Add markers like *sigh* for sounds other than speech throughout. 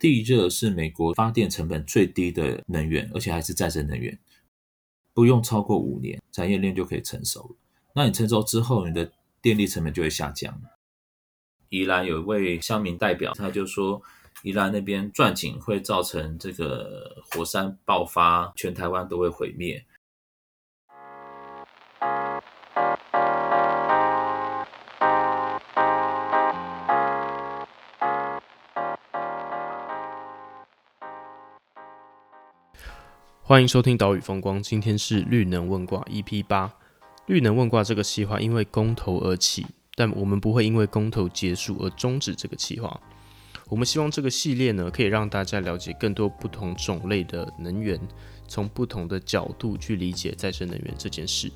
地热是美国发电成本最低的能源，而且还是再生能源，不用超过五年，产业链就可以成熟了。那你成熟之后，你的电力成本就会下降。宜兰有一位乡民代表，他就说，宜兰那边钻井会造成这个火山爆发，全台湾都会毁灭。欢迎收听岛屿风光，今天是绿能问卦 EP 八。绿能问卦这个计划因为公投而起，但我们不会因为公投结束而终止这个计划。我们希望这个系列呢，可以让大家了解更多不同种类的能源，从不同的角度去理解再生能源这件事。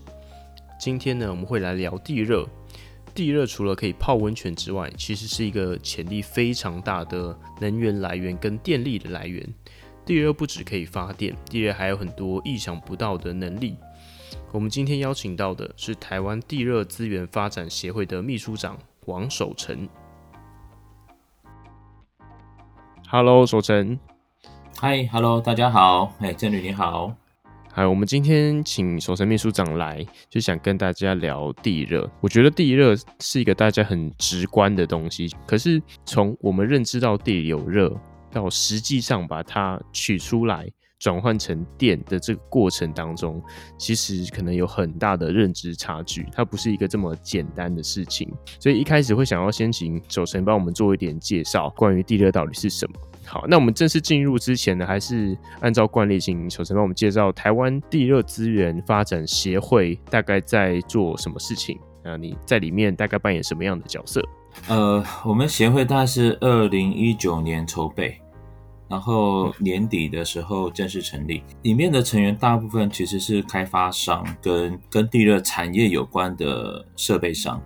今天呢，我们会来聊地热。地热除了可以泡温泉之外，其实是一个潜力非常大的能源来源跟电力的来源。地热不只可以发电，地热还有很多意想不到的能力。我们今天邀请到的是台湾地热资源发展协会的秘书长王守成。Hello，守成。Hi，Hello，大家好。哎，郑旅你好。好，我们今天请守成秘书长来，就想跟大家聊地热。我觉得地热是一个大家很直观的东西，可是从我们认知到地里有热。到实际上把它取出来转换成电的这个过程当中，其实可能有很大的认知差距，它不是一个这么简单的事情。所以一开始会想要先请守成帮我们做一点介绍，关于地热到底是什么。好，那我们正式进入之前呢，还是按照惯例，请守成帮我们介绍台湾地热资源发展协会大概在做什么事情啊？你在里面大概扮演什么样的角色？呃，我们协会大概是二零一九年筹备。然后年底的时候正式成立，里面的成员大部分其实是开发商跟跟地热产业有关的设备商。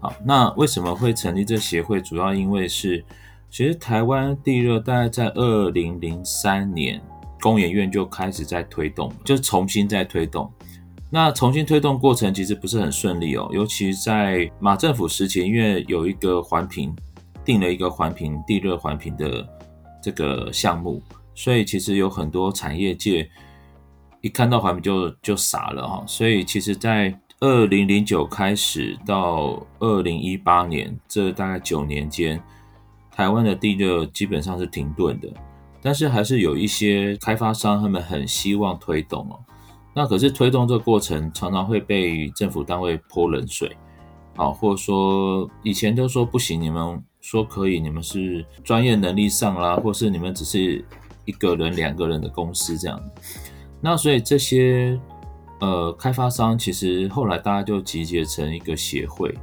好，那为什么会成立这协会？主要因为是，其实台湾地热大概在二零零三年工研院就开始在推动，就重新在推动。那重新推动过程其实不是很顺利哦，尤其在马政府时期，因为有一个环评，定了一个环评地热环评的。这个项目，所以其实有很多产业界一看到环评就就傻了哈。所以其实，在二零零九开始到二零一八年这大概九年间，台湾的地热基本上是停顿的。但是还是有一些开发商他们很希望推动哦。那可是推动这个过程常常会被政府单位泼冷水，好，或者说以前都说不行，你们。说可以，你们是专业能力上啦，或是你们只是一个人、两个人的公司这样。那所以这些呃开发商其实后来大家就集结成一个协会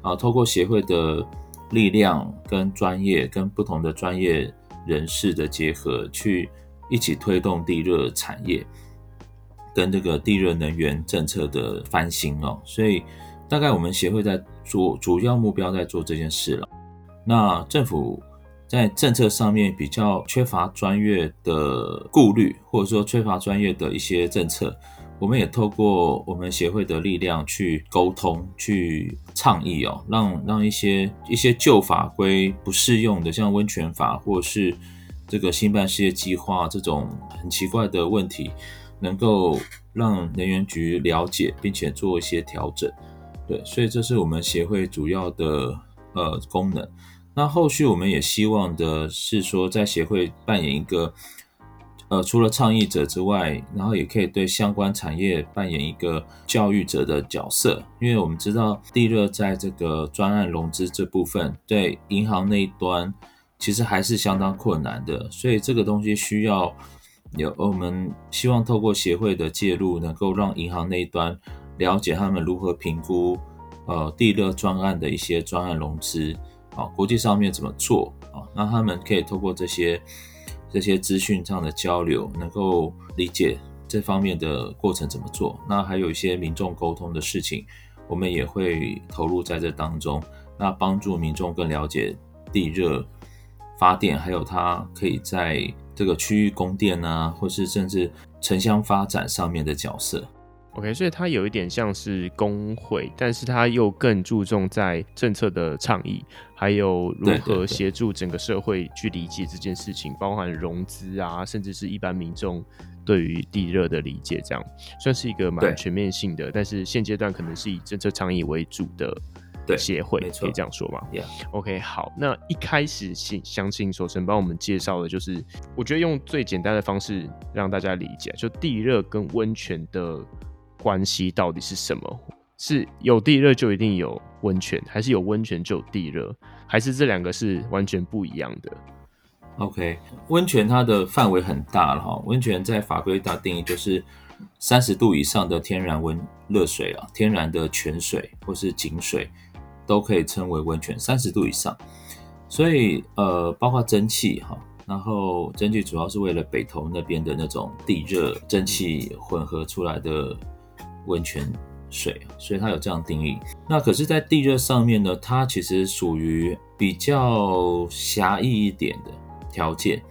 啊，透过协会的力量跟专业跟不同的专业人士的结合，去一起推动地热产业跟这个地热能源政策的翻新哦。所以大概我们协会在做主要目标在做这件事了。那政府在政策上面比较缺乏专业的顾虑，或者说缺乏专业的一些政策，我们也透过我们协会的力量去沟通、去倡议哦，让让一些一些旧法规不适用的，像温泉法或是这个新办事业计划这种很奇怪的问题，能够让能源局了解并且做一些调整。对，所以这是我们协会主要的呃功能。那后续我们也希望的是说，在协会扮演一个，呃，除了倡议者之外，然后也可以对相关产业扮演一个教育者的角色，因为我们知道地热在这个专案融资这部分，对银行那一端其实还是相当困难的，所以这个东西需要有我们希望透过协会的介入，能够让银行那一端了解他们如何评估呃地热专案的一些专案融资。啊，国际上面怎么做啊？那他们可以透过这些这些资讯上的交流，能够理解这方面的过程怎么做。那还有一些民众沟通的事情，我们也会投入在这当中，那帮助民众更了解地热发电，还有它可以在这个区域供电啊，或是甚至城乡发展上面的角色。OK，所以它有一点像是工会，但是它又更注重在政策的倡议，还有如何协助整个社会去理解这件事情，对对对，包含融资啊，甚至是一般民众对于地热的理解，这样算是一个蛮全面性的。但是现阶段可能是以政策倡议为主的协会，可以这样说吗？Yeah.OK，好，那一开始请想请守成帮我们介绍的就是，我觉得用最简单的方式让大家理解，就地热跟温泉的。关系到底是什么？是有地热就一定有温泉，还是有温泉就有地热，还是这两个是完全不一样的？OK，温泉它的范围很大了哈。温泉在法规大定义就是三十度以上的天然温热水啊，天然的泉水或是井水都可以称为温泉。三十度以上，所以呃，包括蒸汽哈，然后蒸汽主要是为了北投那边的那种地热蒸汽混合出来的。温泉水，所以它有这样定义。那可是，在地热上面呢，它其实属于比较狭义一点的条件。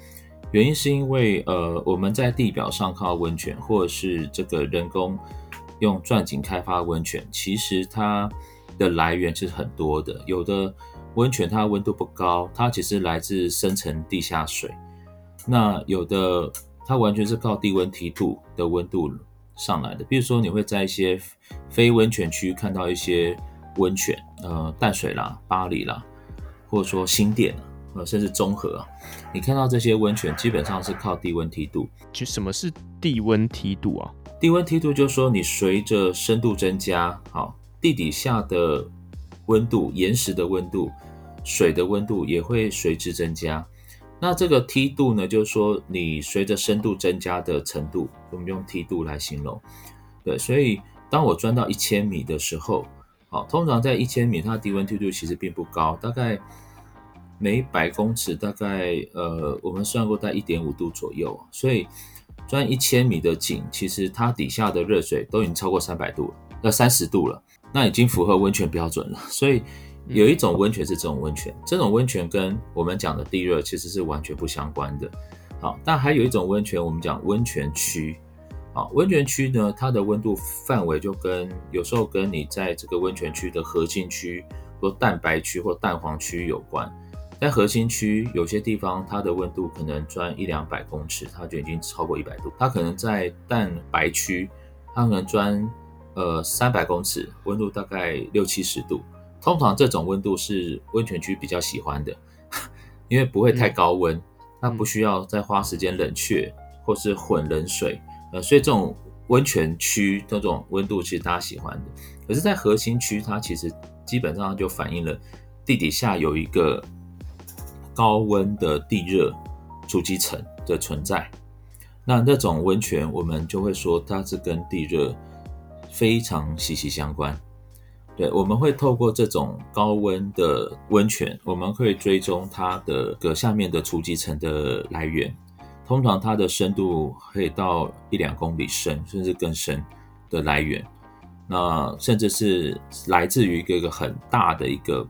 原因是因为，呃，我们在地表上靠温泉，或者是这个人工用钻井开发温泉，其实它的来源是很多的。有的温泉它温度不高，它其实来自深层地下水。那有的它完全是靠低温梯度的温度。上来的，比如说你会在一些非温泉区看到一些温泉，呃，淡水啦、巴黎啦，或者说新店，呃，甚至中和啊，你看到这些温泉基本上是靠低温梯度。其实什么是低温梯度啊？低温梯度就是说你随着深度增加，好，地底下的温度、岩石的温度、水的温度也会随之增加。那这个梯度呢，就是说你随着深度增加的程度，我们用梯度来形容。对，所以当我钻到一千米的时候，好，通常在一千米，它的低温梯度其实并不高，大概每百公尺大概呃，我们算过在一点五度左右。所以钻一千米的井，其实它底下的热水都已经超过三百度了，要三十度了，那已经符合温泉标准了。所以。有一种温泉是这种温泉，这种温泉跟我们讲的地热其实是完全不相关的。好，但还有一种温泉，我们讲温泉区。好，温泉区呢，它的温度范围就跟有时候跟你在这个温泉区的核心区或蛋白区或蛋黄区有关。在核心区，有些地方它的温度可能钻一两百公尺，它就已经超过一百度。它可能在蛋白区，它可能钻呃三百公尺，温度大概六七十度。通常这种温度是温泉区比较喜欢的，*laughs* 因为不会太高温，它不需要再花时间冷却或是混冷水，呃，所以这种温泉区这种温度其实大家喜欢的。可是，在核心区，它其实基本上就反映了地底下有一个高温的地热储积层的存在。那那种温泉，我们就会说它是跟地热非常息息相关。对，我们会透过这种高温的温泉，我们可以追踪它的个下面的储集层的来源。通常它的深度可以到一两公里深，甚至更深的来源。那甚至是来自于一个一个很大的一个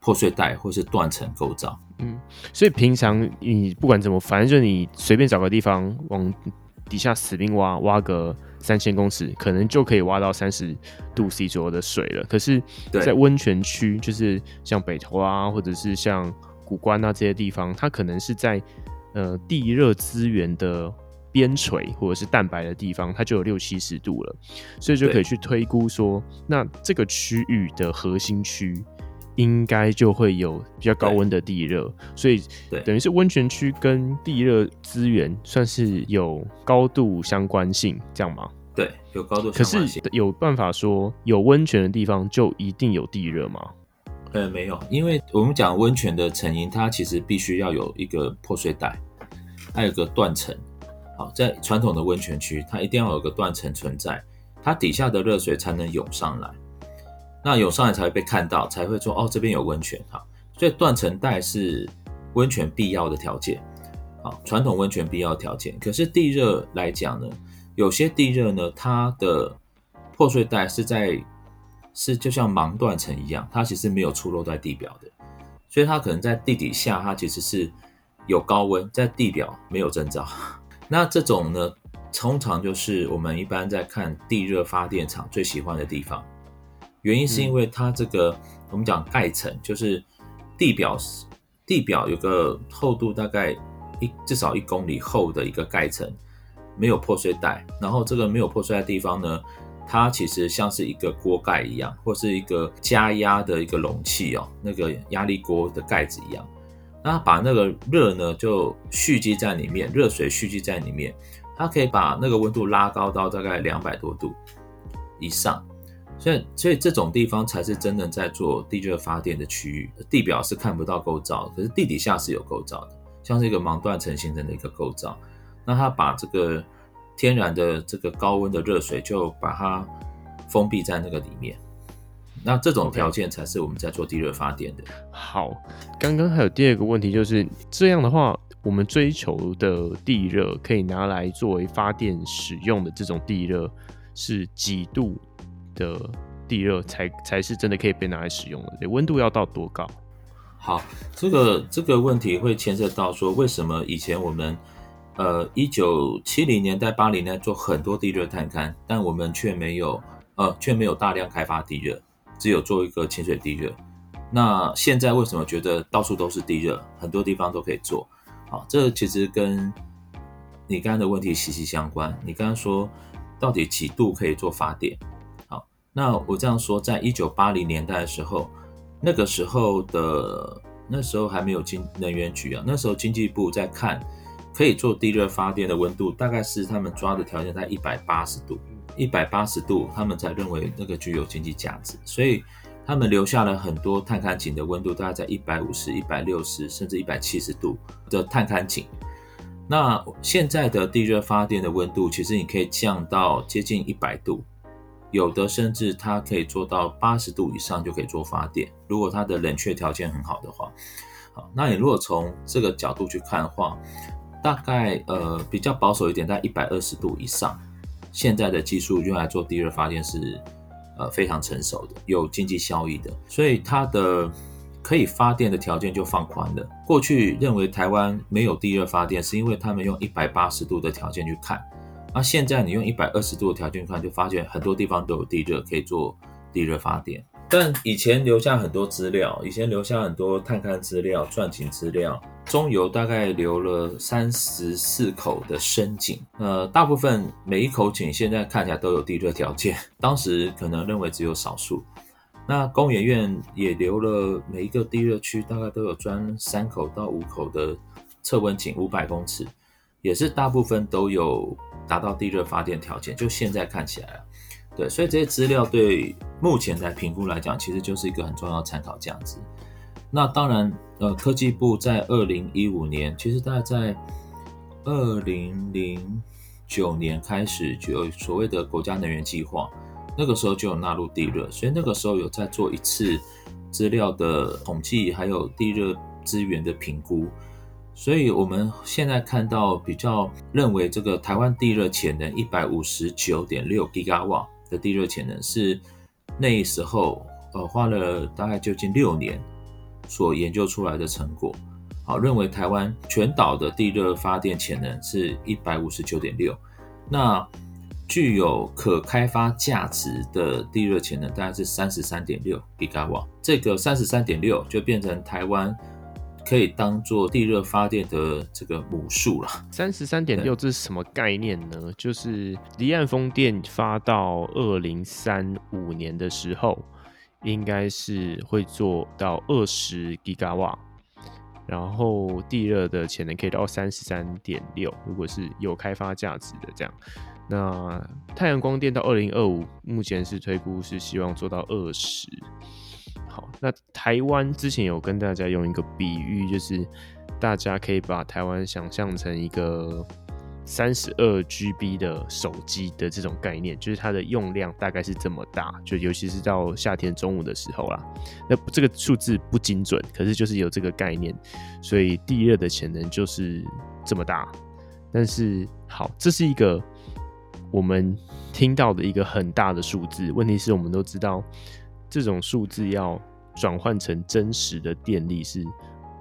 破碎带或是断层构造。嗯，所以平常你不管怎么，反正就你随便找个地方往底下死命挖，挖个。三千公尺可能就可以挖到三十度 C 左右的水了。可是，在温泉区，就是像北投啊，或者是像古关啊这些地方，它可能是在呃地热资源的边陲或者是蛋白的地方，它就有六七十度了。所以就可以去推估说，那这个区域的核心区应该就会有比较高温的地热。所以，等于是温泉区跟地热资源算是有高度相关性，这样吗？对，有高度相关性。可是有办法说有温泉的地方就一定有地热吗？呃，没有，因为我们讲温泉的成因，它其实必须要有一个破碎带，还有个断层。好，在传统的温泉区，它一定要有个断层存在，它底下的热水才能涌上来。那涌上来才会被看到，才会说哦，这边有温泉。哈，所以断层带是温泉必要的条件。好，传统温泉必要条件。可是地热来讲呢？有些地热呢，它的破碎带是在是就像盲断层一样，它其实没有出露在地表的，所以它可能在地底下，它其实是有高温，在地表没有征兆。*laughs* 那这种呢，通常就是我们一般在看地热发电厂最喜欢的地方，原因是因为它这个、嗯、我们讲盖层，就是地表地表有个厚度大概一至少一公里厚的一个盖层，没有破碎带，然后这个没有破碎带的地方呢，它其实像是一个锅盖一样，或是一个加压的一个容器哦，那个压力锅的盖子一样，那把那个热呢就蓄积在里面，热水蓄积在里面。它可以把那个温度拉高到大概两百多度以上，所以所以这种地方才是真正在做地热发电的区域。地表是看不到构造，可是地底下是有构造的，像是一个盲断层形成的一个构造。那它把这个天然的这个高温的热水就把它封闭在那个里面。那这种条件才是我们在做地热发电的。好，刚刚还有第二个问题，就是这样的话。我们追求的地热可以拿来作为发电使用的这种地热，是几度的地热才才是真的可以被拿来使用的？温度要到多高？好，这个这个问题会牵涉到说，为什么以前我们呃一九七零年代、八零年代做很多地热探勘，但我们却没有呃却没有大量开发地热，只有做一个潜水地热。那现在为什么觉得到处都是地热，很多地方都可以做？好，这其实跟你刚刚的问题息息相关。你刚刚说到底几度可以做发电？那我这样说，在一九八零年代的时候，那个时候的那时候还没有经能源局啊，那时候经济部在看可以做地热发电的温度，大概是他们抓的条件在一百八十度，一百八十度他们才认为那个具有经济价值，所以。他们留下了很多探勘井的温度，大概在一百五十、一百六十甚至一百七十度的探勘井。那现在的地热发电的温度，其实你可以降到接近一百度，有的甚至它可以做到八十度以上就可以做发电。如果它的冷却条件很好的话，好，那你如果从这个角度去看的话，大概呃比较保守一点，在一百二十度以上，现在的技术用来做地热发电是。呃，非常成熟的，有经济效益的，所以它的可以发电的条件就放宽了。过去认为台湾没有地热发电，是因为他们用一百八十度的条件去看，那现在你用一百二十度的条件看，就发现很多地方都有地热可以做地热发电。但以前留下很多资料，以前留下很多探勘资料、钻井资料，中油大概留了三十四口的深井，呃，大部分每一口井现在看起来都有地热条件，当时可能认为只有少数。那工研院也留了每一个地热区大概都有钻三口到五口的测温井，五百公尺，也是大部分都有达到地热发电条件。就现在看起来啊。对，所以这些资料对目前来评估来讲，其实就是一个很重要的参考价值。那当然，呃，科技部在二零一五年，其实大概在二零零九年开始就有所谓的国家能源计划，那个时候就有纳入地热，所以那个时候有在做一次资料的统计，还有地热资源的评估。所以我们现在看到比较认为这个台湾地热潜能一百五十九点六吉瓦。的地热潜能是那时候呃花了大概就近六年所研究出来的成果，好，认为台湾全岛的地热发电潜能是一百五十九点六，那具有可开发价值的地热潜能大概是三十三点六吉瓦，这个三十三点六就变成台湾。可以当做地热发电的这个母数了。三十三点六，这是什么概念呢？就是离岸风电发到二零三五年的时候，应该是会做到二十吉瓦，然后地热的潜能可以到三十三点六。如果是有开发价值的这样，那太阳光电到二零二五，目前是推估是希望做到二十。好，那台湾之前有跟大家用一个比喻，就是大家可以把台湾想象成一个三十二 GB 的手机的这种概念，就是它的用量大概是这么大，就尤其是到夏天中午的时候啦。那这个数字不精准，可是就是有这个概念，所以地热的潜能就是这么大。但是好，这是一个我们听到的一个很大的数字，问题是我们都知道。这种数字要转换成真实的电力是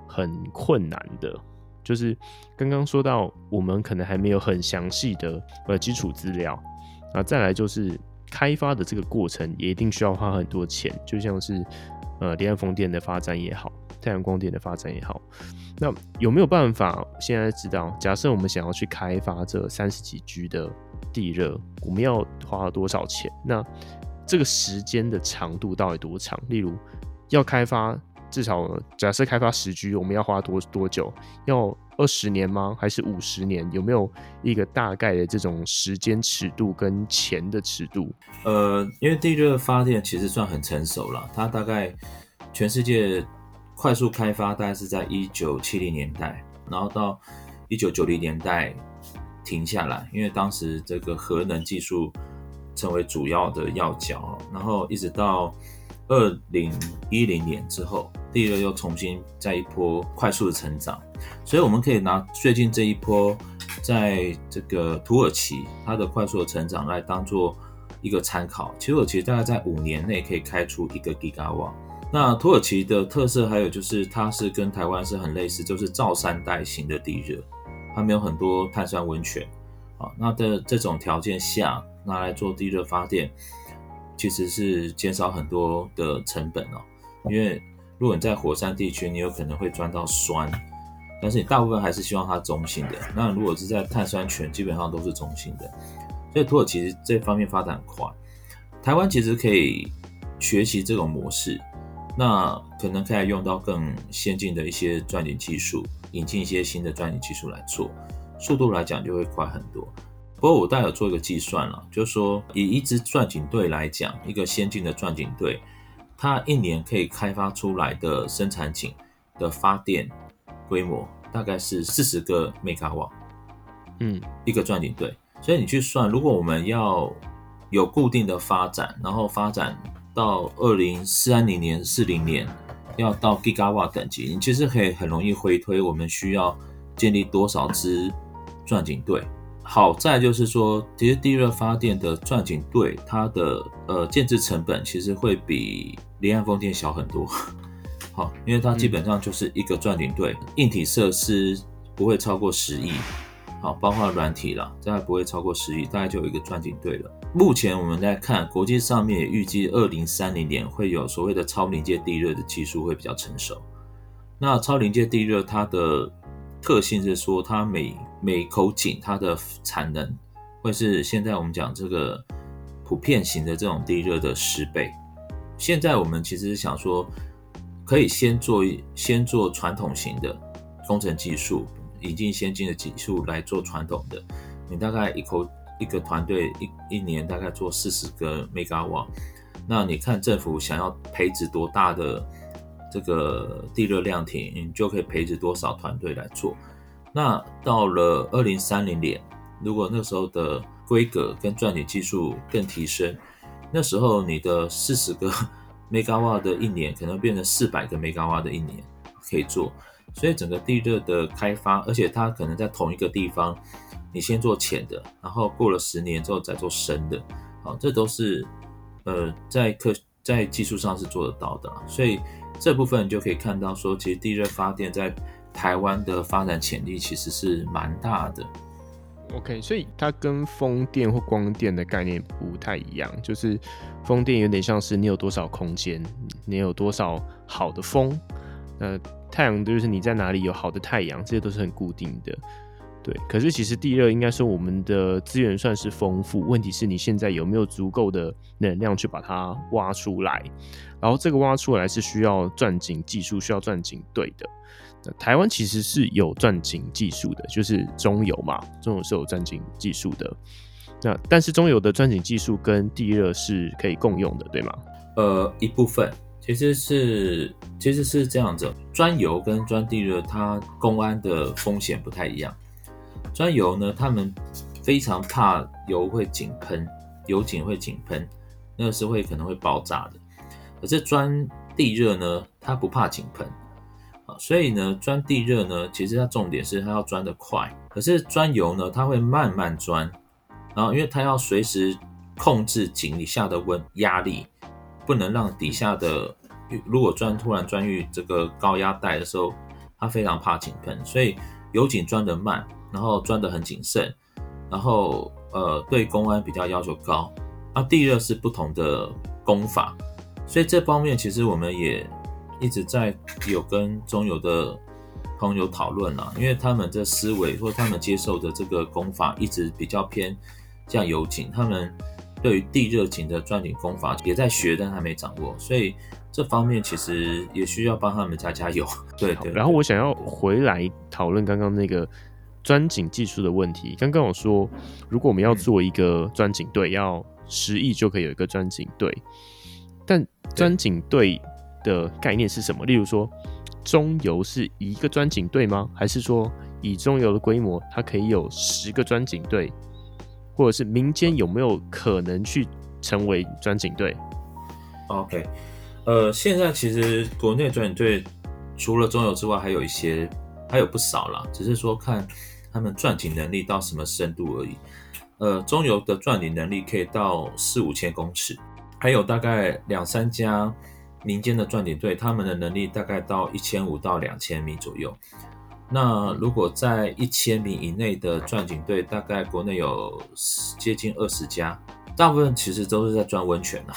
很困难的，就是刚刚说到，我们可能还没有很详细的呃基础资料啊，再来就是开发的这个过程也一定需要花很多钱，就像是呃离岸风电的发展也好，太阳光电的发展也好，那有没有办法现在知道？假设我们想要去开发这三十几 G 的地热，我们要花多少钱？那这个时间的长度到底多长？例如要开发。至少假设开发十 G，我们要花多多久？要二十年吗？还是五十年？有没有一个大概的这种时间尺度跟钱的尺度？呃，因为地热发电其实算很成熟了，它大概全世界快速开发大概是在一九七零年代，然后到一九九零年代停下来，因为当时这个核能技术成为主要的要角，然后一直到。二零一零年之后，地热又重新在一波快速的成长，所以我们可以拿最近这一波，在这个土耳其它的快速的成长来当做一个参考。土耳其大概在五年内可以开出一个 Giga 网。那土耳其的特色还有就是，它是跟台湾是很类似，就是造山带型的地热，它没有很多碳酸温泉啊。那的这种条件下拿来做地热发电。其实是减少很多的成本哦，因为如果你在火山地区，你有可能会钻到酸，但是你大部分还是希望它中性的。那如果是在碳酸泉，基本上都是中性的。所以土耳其这方面发展快，台湾其实可以学习这种模式，那可能可以用到更先进的一些钻井技术，引进一些新的钻井技术来做，速度来讲就会快很多。不过我大概有做一个计算了，就是说以一支钻井队来讲，一个先进的钻井队，它一年可以开发出来的生产井的发电规模大概是四十个 mega 瓦，嗯，一个钻井队。所以你去算，如果我们要有固定的发展，然后发展到二零三零年、四零年要到 gigawatt 等级，你其实可以很容易回推我们需要建立多少支钻井队。好在就是说，其实地热发电的钻井队，它的呃建制成本其实会比离岸风电小很多。*laughs* 好，因为它基本上就是一个钻井队，硬体设施不会超过十亿，好，包括软体啦，大概不会超过十亿，大概就有一个钻井队了。目前我们在看国际上面也预计，二零三零年会有所谓的超临界地热的技术会比较成熟。那超临界地热它的特性是说，它每每口井它的产能会是现在我们讲这个普遍型的这种地热的十倍。现在我们其实是想说，可以先做先做传统型的工程技术，引进先进的技术来做传统的。你大概一口一个团队一一年大概做四十个 mega 瓦那你看政府想要培植多大的？这个地热量体，你就可以培植多少团队来做。那到了二零三零年，如果那时候的规格跟钻井技术更提升，那时候你的四十个 *laughs* megawatt 的一年，可能变成四百个 megawatt 的一年可以做。所以整个地热的开发，而且它可能在同一个地方，你先做浅的，然后过了十年之后再做深的，好，这都是呃在科在技术上是做得到的。所以。这部分就可以看到，说其实地热发电在台湾的发展潜力其实是蛮大的。OK，所以它跟风电或光电的概念不太一样，就是风电有点像是你有多少空间，你有多少好的风，那太阳就是你在哪里有好的太阳，这些都是很固定的。对，可是其实地热应该说我们的资源算是丰富，问题是你现在有没有足够的能量去把它挖出来？然后这个挖出来是需要钻井技术，需要钻井队的。台湾其实是有钻井技术的，就是中油嘛，中油是有钻井技术的。那但是中油的钻井技术跟地热是可以共用的，对吗？呃，一部分其实是其实是这样子，钻油跟钻地热它公安的风险不太一样。钻油呢，他们非常怕油会井喷，油井会井喷，那个是会可能会爆炸的。可是钻地热呢，它不怕井喷啊，所以呢，钻地热呢，其实它重点是它要钻得快。可是钻油呢，它会慢慢钻，然后因为它要随时控制井底下的温压力，不能让底下的如果钻突然钻入这个高压带的时候，它非常怕井喷，所以。油井钻得慢，然后钻得很谨慎，然后呃对公安比较要求高。那地热是不同的工法，所以这方面其实我们也一直在有跟中油的朋友讨论啦，因为他们的思维或他们接受的这个功法一直比较偏像油井，他们对于地热井的钻井功法也在学，但还没掌握，所以这方面其实也需要帮他们加加油。*laughs* 对对。然后我想要回来讨论刚刚那个钻井技术的问题。刚刚我说，如果我们要做一个钻井队，要十亿就可以有一个钻井队，但钻井队的概念是什么？例如说。中油是一个钻井队吗？还是说以中油的规模，它可以有十个钻井队？或者是民间有没有可能去成为钻井队？OK，呃，现在其实国内钻井队除了中油之外，还有一些，还有不少啦，只是说看他们钻井能力到什么深度而已。呃，中油的钻井能力可以到四五千公尺，还有大概两三家。民间的钻井队，他们的能力大概到一千五到两千米左右。那如果在一千米以内的钻井队，大概国内有接近二十家，大部分其实都是在钻温泉啊，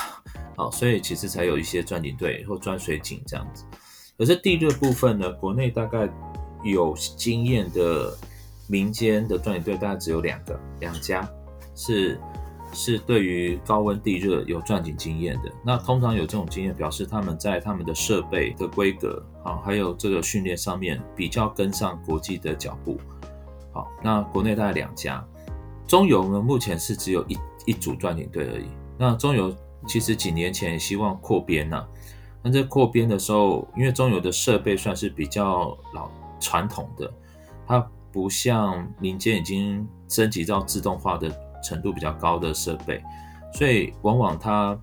好，所以其实才有一些钻井队或钻水井这样子。可是地热部分呢，国内大概有经验的民间的钻井队大概只有两个，两家是。是对于高温地热有钻井经验的，那通常有这种经验，表示他们在他们的设备的规格，好，还有这个训练上面比较跟上国际的脚步。好，那国内大概两家，中油呢目前是只有一一组钻井队而已。那中油其实几年前也希望扩编呐，那在扩编的时候，因为中油的设备算是比较老传统的，它不像民间已经升级到自动化的。程度比较高的设备，所以往往他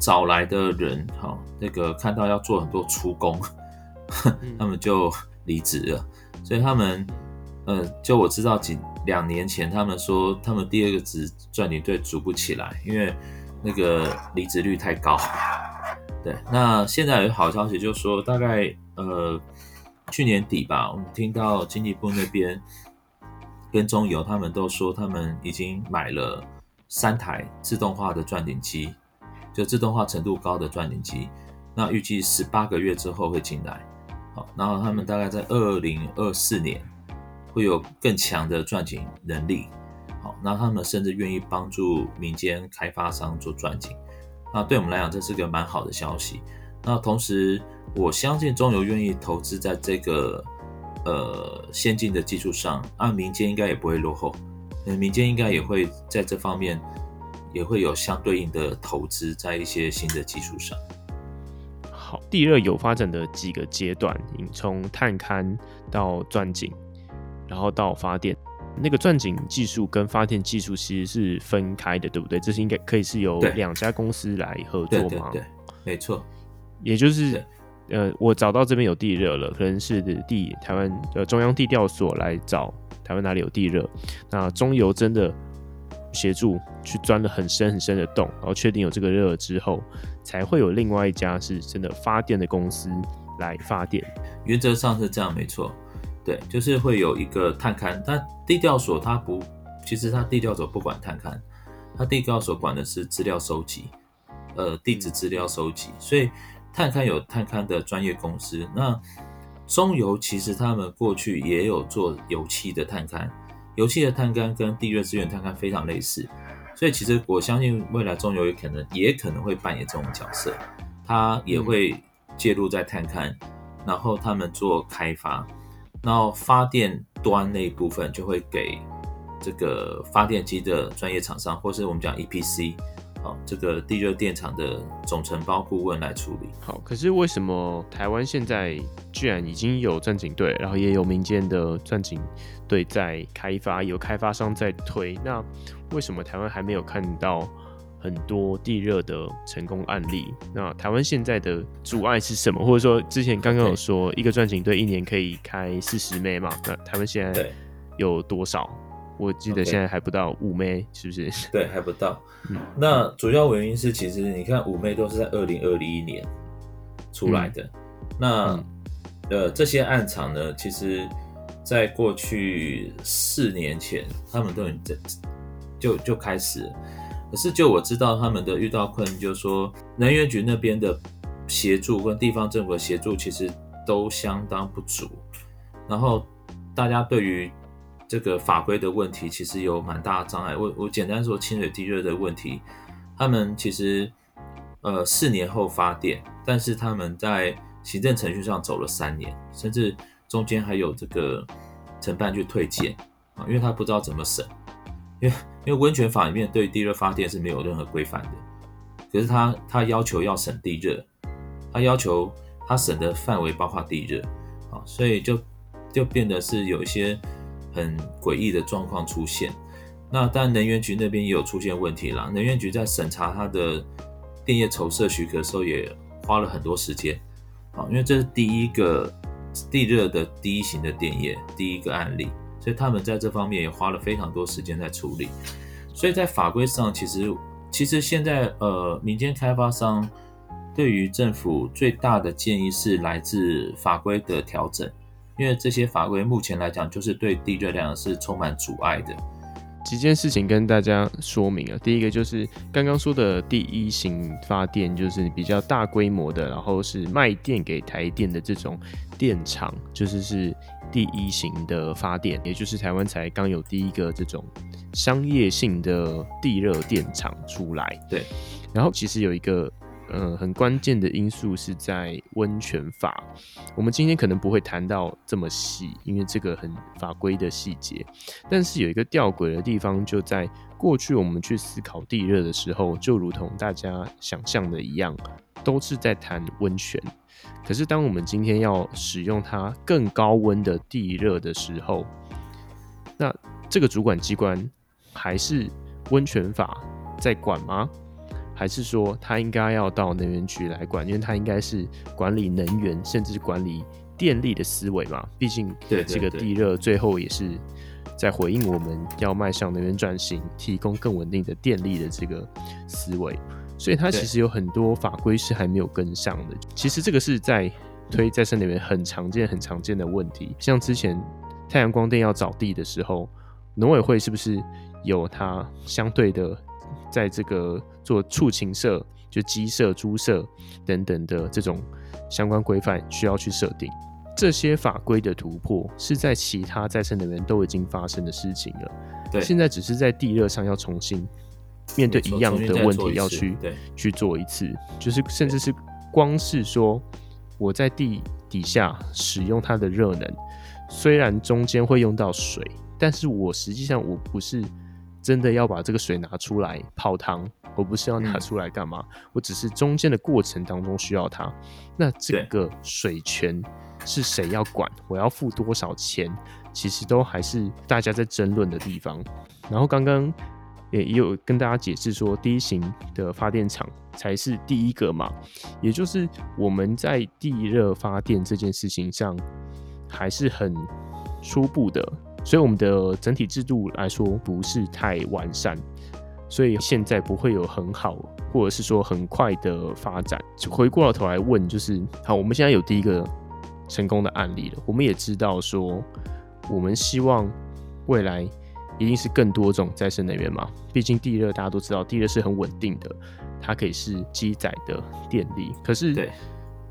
找来的人，哈，那个看到要做很多出工，他们就离职了。所以他们，呃，就我知道几两年前，他们说他们第二个职钻井队组不起来，因为那个离职率太高。对，那现在有好消息，就是说大概呃去年底吧，我们听到经济部那边。跟中油他们都说，他们已经买了三台自动化的钻井机，就自动化程度高的钻井机。那预计十八个月之后会进来，好，然后他们大概在二零二四年会有更强的钻井能力，好，那他们甚至愿意帮助民间开发商做钻井。那对我们来讲，这是个蛮好的消息。那同时，我相信中油愿意投资在这个。呃，先进的技术上，啊，民间应该也不会落后，那，民间应该也会在这方面也会有相对应的投资在一些新的技术上。好，地热有发展的几个阶段，从探勘到钻井，然后到发电。那个钻井技术跟发电技术其实是分开的，对不对？这是应该可以是由两家公司来合作吗？对，对，对，没错，也就是。呃，我找到这边有地热了，可能是地台湾的中央地调所来找台湾哪里有地热，那中油真的协助去钻了很深很深的洞，然后确定有这个热之后，才会有另外一家是真的发电的公司来发电。原则上是这样，没错，对，就是会有一个探勘，但地调所它不，其实它地调所不管探勘，它地调所管的是资料收集，呃，地质资料收集，所以。探勘有探勘的专业公司，那中油其实他们过去也有做油气的探勘，油气的探勘跟地热资源探勘非常类似，所以其实我相信未来中油也可能也可能会扮演这种角色，他也会介入在探勘，然后他们做开发，然后发电端那一部分就会给这个发电机的专业厂商，或是我们讲 EPC。好，这个地热电厂的总承包顾问来处理。好，可是为什么台湾现在居然已经有钻井队，然后也有民间的钻井队在开发，有开发商在推，那为什么台湾还没有看到很多地热的成功案例？那台湾现在的阻碍是什么？或者说之前刚刚有说一个钻井队一年可以开四十枚嘛？那台湾现在有多少？我记得现在还不到五妹，是不是？*laughs* 对，还不到。嗯，*laughs* 那主要原因是，其实你看五妹都是在二零二一年出来的。嗯、那、嗯、呃，这些暗场呢，其实在过去四年前，他们都已经就就开始了。可是就我知道，他们的遇到困难，就是说能源局那边的协助跟地方政府的协助，其实都相当不足。然后大家对于这个法规的问题，其实有蛮大的障碍。我我简单说，清水地热的问题，他们其实呃四年后发电，但是他们在行政程序上走了三年，甚至中间还有这个承办去退件啊，因为他不知道怎么审，因为因为温泉法里面对地热发电是没有任何规范的，可是他他要求要审地热，他要求他审的范围包括地热啊，所以就就变得是有一些很诡异的状况出现。那当然能源局那边也有出现问题啦，能源局在审查他的电业筹设许可的时候也花了很多时间。啊，因为这是第一个地热的第一型的电业第一个案例，所以他们在这方面也花了非常多时间在处理。所以在法规上，其实其实现在呃，民间开发商对于政府最大的建议是来自法规的调整，因为这些法规目前来讲，就是对地热量是充满阻碍的。几件事情跟大家说明啊，第一个就是刚刚说的第一型发电，就是比较大规模的，然后是卖电给台电的这种电厂，就是是第一型的发电，也就是台湾才刚有第一个这种商业性的地热电厂出来。对，然后其实有一个。嗯，很关键的因素是在温泉法。我们今天可能不会谈到这么细，因为这个很法规的细节。但是有一个吊诡的地方，就在过去我们去思考地热的时候，就如同大家想象的一样，都是在谈温泉。可是当我们今天要使用它更高温的地热的时候，那这个主管机关还是温泉法在管吗？还是说他应该要到能源局来管，因为他应该是管理能源，甚至管理电力的思维嘛。毕竟，这个地热最后也是在回应我们要迈向能源转型，提供更稳定的电力的这个思维。所以，它其实有很多法规是还没有跟上的。其实，这个是在推再生能源很常见、很常见的问题。像之前太阳光电要找地的时候，农委会是不是有它相对的？在这个做畜禽舍，就鸡舍、猪舍等等的这种相关规范需要去设定，这些法规的突破是在其他再生能源都已经发生的事情了。对，现在只是在地热上要重新面对一样的问题，要去去做一次，就是甚至是光是说我在地底下使用它的热能，虽然中间会用到水，但是我实际上我不是。真的要把这个水拿出来泡汤，我不是要拿出来干嘛？嗯、我只是中间的过程当中需要它。那这个水权是谁要管？我要付多少钱？其实都还是大家在争论的地方。然后刚刚也有跟大家解释说，第一型的发电厂才是第一个嘛，也就是我们在地热发电这件事情上还是很初步的。所以我们的整体制度来说不是太完善，所以现在不会有很好或者是说很快的发展。回过了头来问，就是好，我们现在有第一个成功的案例了。我们也知道说，我们希望未来一定是更多种再生能源嘛。毕竟地热大家都知道，地热是很稳定的，它可以是机载的电力。可是，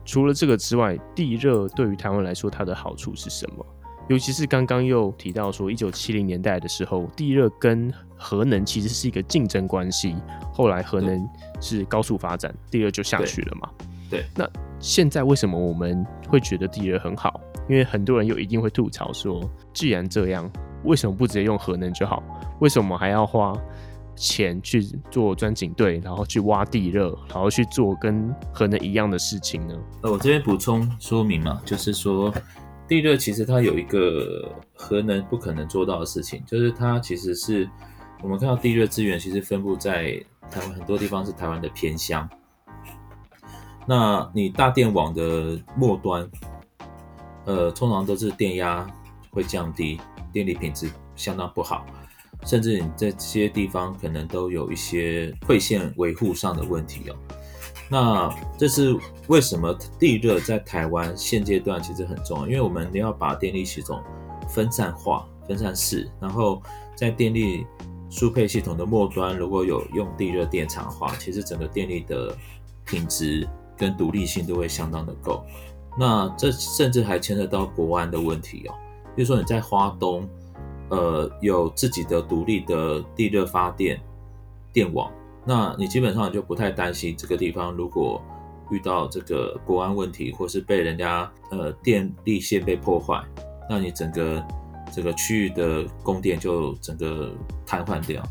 除了这个之外，地热对于台湾来说，它的好处是什么？尤其是刚刚又提到说，一九七零年代的时候，地热跟核能其实是一个竞争关系。后来核能是高速发展，地热就下去了嘛。对。那现在为什么我们会觉得地热很好？因为很多人又一定会吐槽说，既然这样，为什么不直接用核能就好？为什么还要花钱去做钻井队，然后去挖地热，然后去做跟核能一样的事情呢？呃，我这边补充说明嘛，就是说。地热其实它有一个核能不可能做到的事情，就是它其实是我们看到地热资源其实分布在台湾很多地方是台湾的偏乡。那你大电网的末端，呃，通常都是电压会降低，电力品质相当不好，甚至你这些地方可能都有一些馈线维护上的问题哦。那这是为什么地热在台湾现阶段其实很重要，因为我们要把电力系统分散化、分散式，然后在电力输配系统的末端，如果有用地热电厂的话，其实整个电力的品质跟独立性都会相当的够。那这甚至还牵扯到国安的问题哦，比如说你在花东，呃，有自己的独立的地热发电电网，那你基本上就不太担心这个地方如果遇到这个国安问题，或是被人家呃电力线被破坏，那你整个。这个区域的供电就整个瘫痪掉，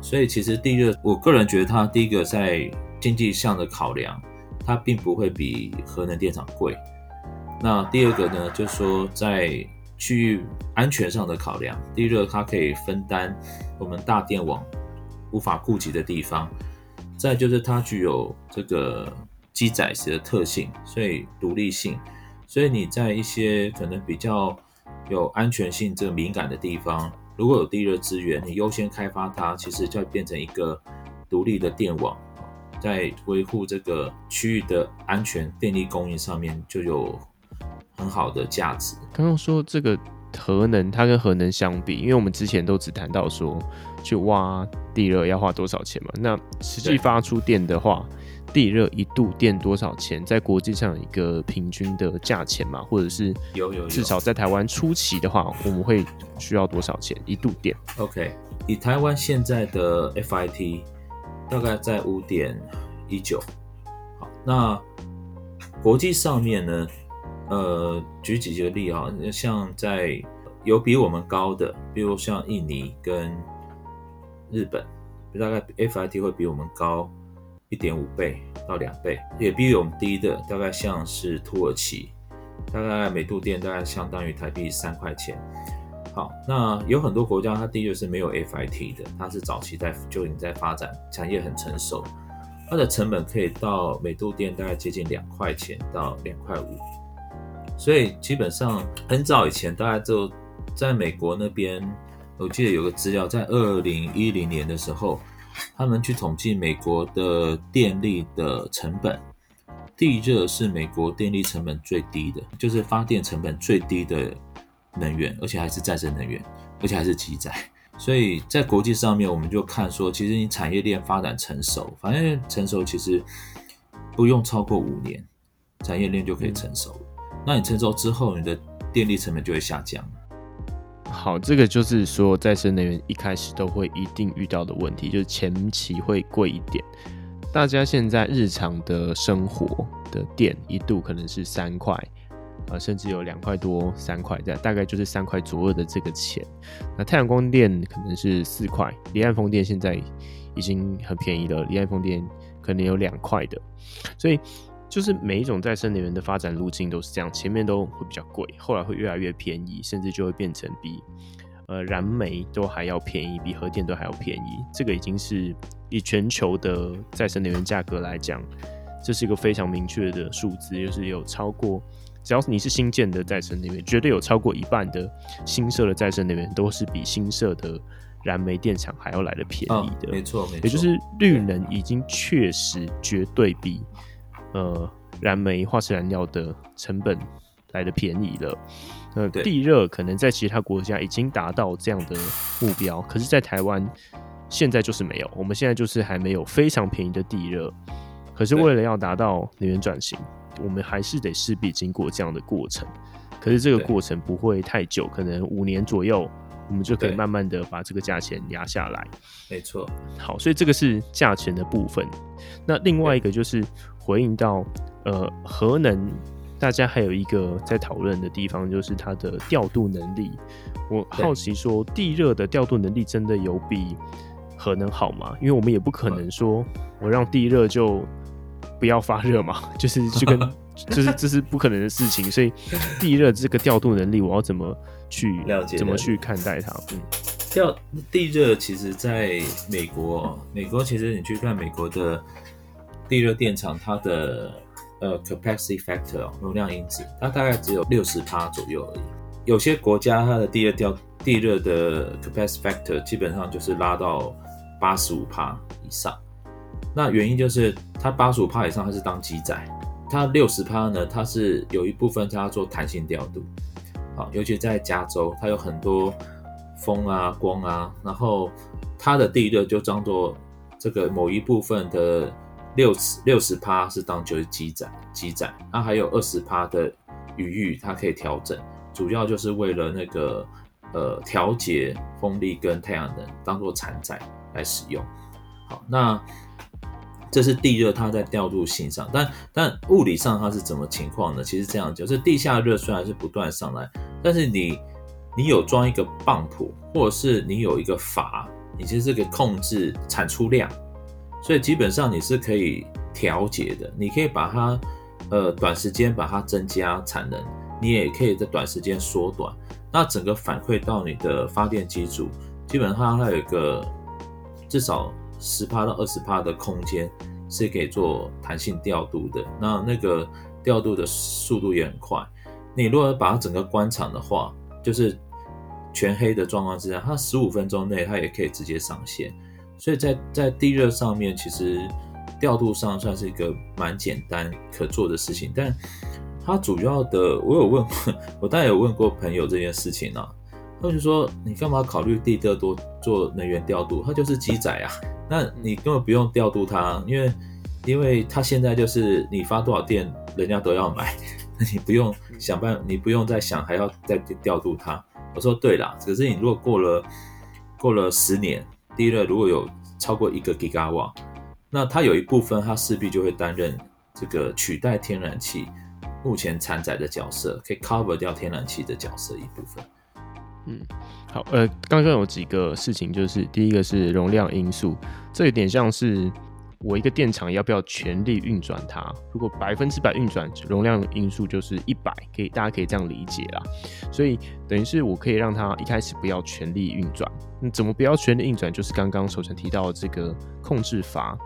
所以其实地热，我个人觉得它第一个在经济上的考量，它并不会比核能电厂贵。那第二个呢，就是说在区域安全上的考量，地热它可以分担我们大电网无法顾及的地方。再就是它具有这个机载式的特性，所以独立性，所以你在一些可能比较。有安全性这个敏感的地方，如果有地热资源，你优先开发它，其实就会变成一个独立的电网，在维护这个区域的安全电力供应上面就有很好的价值。刚刚说这个核能，它跟核能相比，因为我们之前都只谈到说去挖地热要花多少钱嘛，那实际发出电的话。地热一度电多少钱？在国际上有一个平均的价钱嘛，或者是有有至少在台湾初期的话，我们会需要多少钱一度电？OK，以台湾现在的 FIT 大概在五点一九。好，那国际上面呢？呃，举几个例啊，像在有比我们高的，比如像印尼跟日本，大概 FIT 会比我们高。一点五倍到两倍，也比我们低的，大概像是土耳其，大概每度电大概相当于台币三块钱。好，那有很多国家它的确是没有 FIT 的，它是早期在就已经在发展，产业很成熟，它的成本可以到每度电大概接近两块钱到两块五，所以基本上很早以前大家就在美国那边，我记得有个资料，在二零一零年的时候。他们去统计美国的电力的成本，地热是美国电力成本最低的，就是发电成本最低的能源，而且还是再生能源，而且还是机载。所以在国际上面，我们就看说，其实你产业链发展成熟，反正成熟其实不用超过五年，产业链就可以成熟。那你成熟之后，你的电力成本就会下降。好，这个就是说再生能源一开始都会一定遇到的问题，就是前期会贵一点。大家现在日常的生活的电一度可能是三块，啊，甚至有两块多、三块这样，大概就是三块左右的这个钱。那太阳光电可能是四块，离岸风电现在已经很便宜了，离岸风电可能有两块的，所以。就是每一种再生能源的发展路径都是这样，前面都会比较贵，后来会越来越便宜，甚至就会变成比呃燃煤都还要便宜，比核电都还要便宜。这个已经是以全球的再生能源价格来讲，这是一个非常明确的数字，就是有超过，只要是你是新建的再生能源，绝对有超过一半的新设的再生能源都是比新设的燃煤电厂还要来的便宜的。哦，没错没错，也就是绿能已经确实绝对比。呃，燃煤、化石燃料的成本来的便宜了。呃，地热可能在其他国家已经达到这样的目标，可是，在台湾现在就是没有。我们现在就是还没有非常便宜的地热。可是，为了要达到能源转型，我们还是得势必经过这样的过程。可是，这个过程不会太久，可能五年左右，我们就可以慢慢的把这个价钱压下来。没错。好，所以这个是价钱的部分。那另外一个就是。回应到，呃，核能，大家还有一个在讨论的地方，就是它的调度能力。我好奇说，地热的调度能力真的有比核能好吗？因为我们也不可能说我让地热就不要发热嘛，*laughs* 就是就跟 *laughs* 就是这是不可能的事情。所以地热这个调度能力，我要怎么去了解？怎么去看待它？嗯，调地热其实在美国，美国其实你去看美国的。地热电厂它的呃 capacity factor 容量因子，它大概只有六十帕左右而已。有些国家它的地热调地热的 capacity factor 基本上就是拉到八十五帕以上。那原因就是它八十五帕以上它是当机载，它六十帕呢，它是有一部分它要做弹性调度。啊，尤其在加州，它有很多风啊、光啊，然后它的地热就当做这个某一部分的六十六十趴是当就是积载积载，那还有二十趴的余裕，它可以调整，主要就是为了那个呃调节风力跟太阳能当做产载来使用。好，那。这是地热，它在调度性上，但但物理上它是怎么情况呢？其实这样讲，就是地下热虽然是不断上来，但是你你有装一个泵浦，或者是你有一个阀，你其实是可以控制产出量，所以基本上你是可以调节的。你可以把它呃短时间把它增加产能，你也可以在短时间缩短。那整个反馈到你的发电机组，基本上它有一个至少。十趴到二十趴的空间是可以做弹性调度的，那那个调度的速度也很快。你如果把它整个关厂的话，就是全黑的状况之下，它十五分钟内它也可以直接上线。所以在在地热上面，其实调度上算是一个蛮简单可做的事情。但它主要的，我有问过，我当然有问过朋友这件事情啊，他就说你干嘛考虑地热多做能源调度？它就是机载啊。那你根本不用调度它，因为，因为它现在就是你发多少电，人家都要买，*laughs* 那你不用想办，你不用再想还要再调度它。我说对啦，可是你如果过了过了十年，第一呢如果有超过一个 gigawatt，那它有一部分它势必就会担任这个取代天然气目前产载的角色，可以 cover 掉天然气的角色一部分。嗯，好，呃，刚刚有几个事情，就是第一个是容量因素，这有点像是我一个电厂要不要全力运转它。如果百分之百运转，容量因素就是一百，可以大家可以这样理解啦。所以等于是我可以让它一开始不要全力运转。那怎么不要全力运转？就是刚刚守成提到的这个控制阀，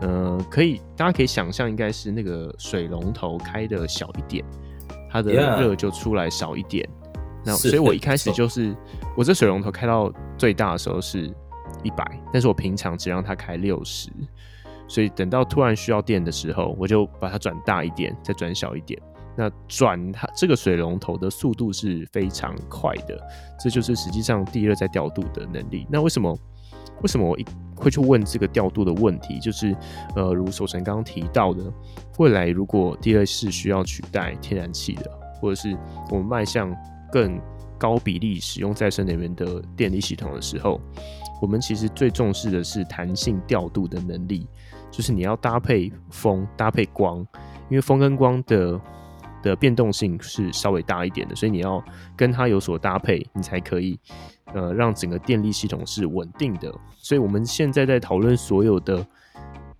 呃，可以大家可以想象，应该是那个水龙头开的小一点，它的热就出来少一点。那所以，我一开始就是我这水龙头开到最大的时候是一百，但是我平常只让它开六十，所以等到突然需要电的时候，我就把它转大一点，再转小一点。那转它这个水龙头的速度是非常快的，这就是实际上地热在调度的能力。那为什么为什么我一会去问这个调度的问题？就是呃，如守成刚刚提到的，未来如果地热是需要取代天然气的，或者是我们迈向更高比例使用再生能源的电力系统的时候，我们其实最重视的是弹性调度的能力，就是你要搭配风、搭配光，因为风跟光的的变动性是稍微大一点的，所以你要跟它有所搭配，你才可以呃让整个电力系统是稳定的。所以我们现在在讨论所有的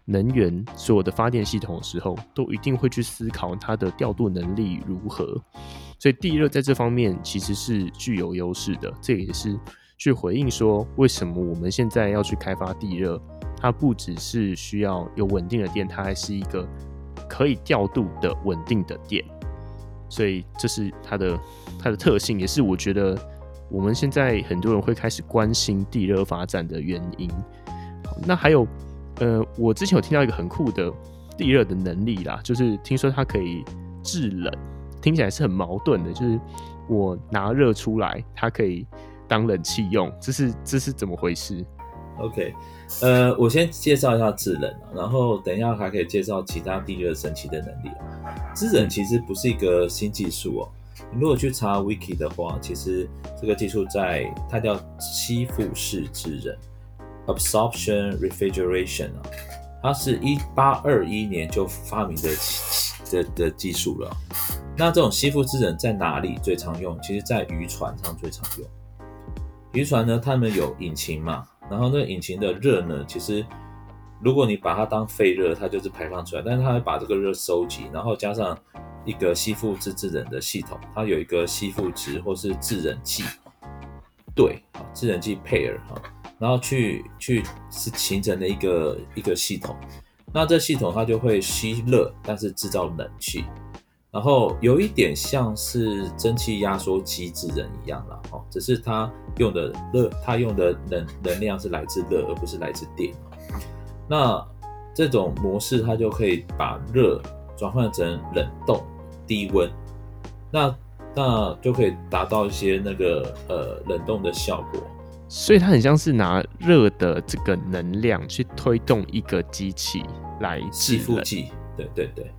能源、所有的发电系统的时候，都一定会去思考它的调度能力如何。所以地热在这方面其实是具有优势的，这也是去回应说，为什么我们现在要去开发地热，它不只是需要有稳定的电，它还是一个可以调度的稳定的电。所以这是它的它的特性，也是我觉得我们现在很多人会开始关心地热发展的原因。那还有，呃，我之前有听到一个很酷的地热的能力啦，就是听说它可以制冷。听起来是很矛盾的，就是我拿热出来，它可以当冷气用，这是这是怎么回事？OK，呃，我先介绍一下制冷，然后等一下还可以介绍其他地热神奇的能力。制冷其实不是一个新技术哦，你如果去查 Wiki 的话，其实这个技术在它叫吸附式制冷 （Absorption Refrigeration） 啊，它是一八二一年就发明的的的技术了。那这种吸附制冷在哪里最常用？其实，在渔船上最常用。渔船呢，他们有引擎嘛，然后那引擎的热呢，其实如果你把它当废热，它就是排放出来，但是它会把这个热收集，然后加上一个吸附式制冷的系统，它有一个吸附值或是制冷剂，对，制冷剂 pair 哈，然后去去是形成的一个一个系统。那这系统它就会吸热，但是制造冷气。然后有一点像是蒸汽压缩机制冷一样啦，哦，只是它用的热，它用的能能量是来自热，而不是来自电。那这种模式，它就可以把热转换成冷冻低温。那那就可以达到一些那个呃冷冻的效果。所以它很像是拿热的这个能量去推动一个机器来制冷。对对对。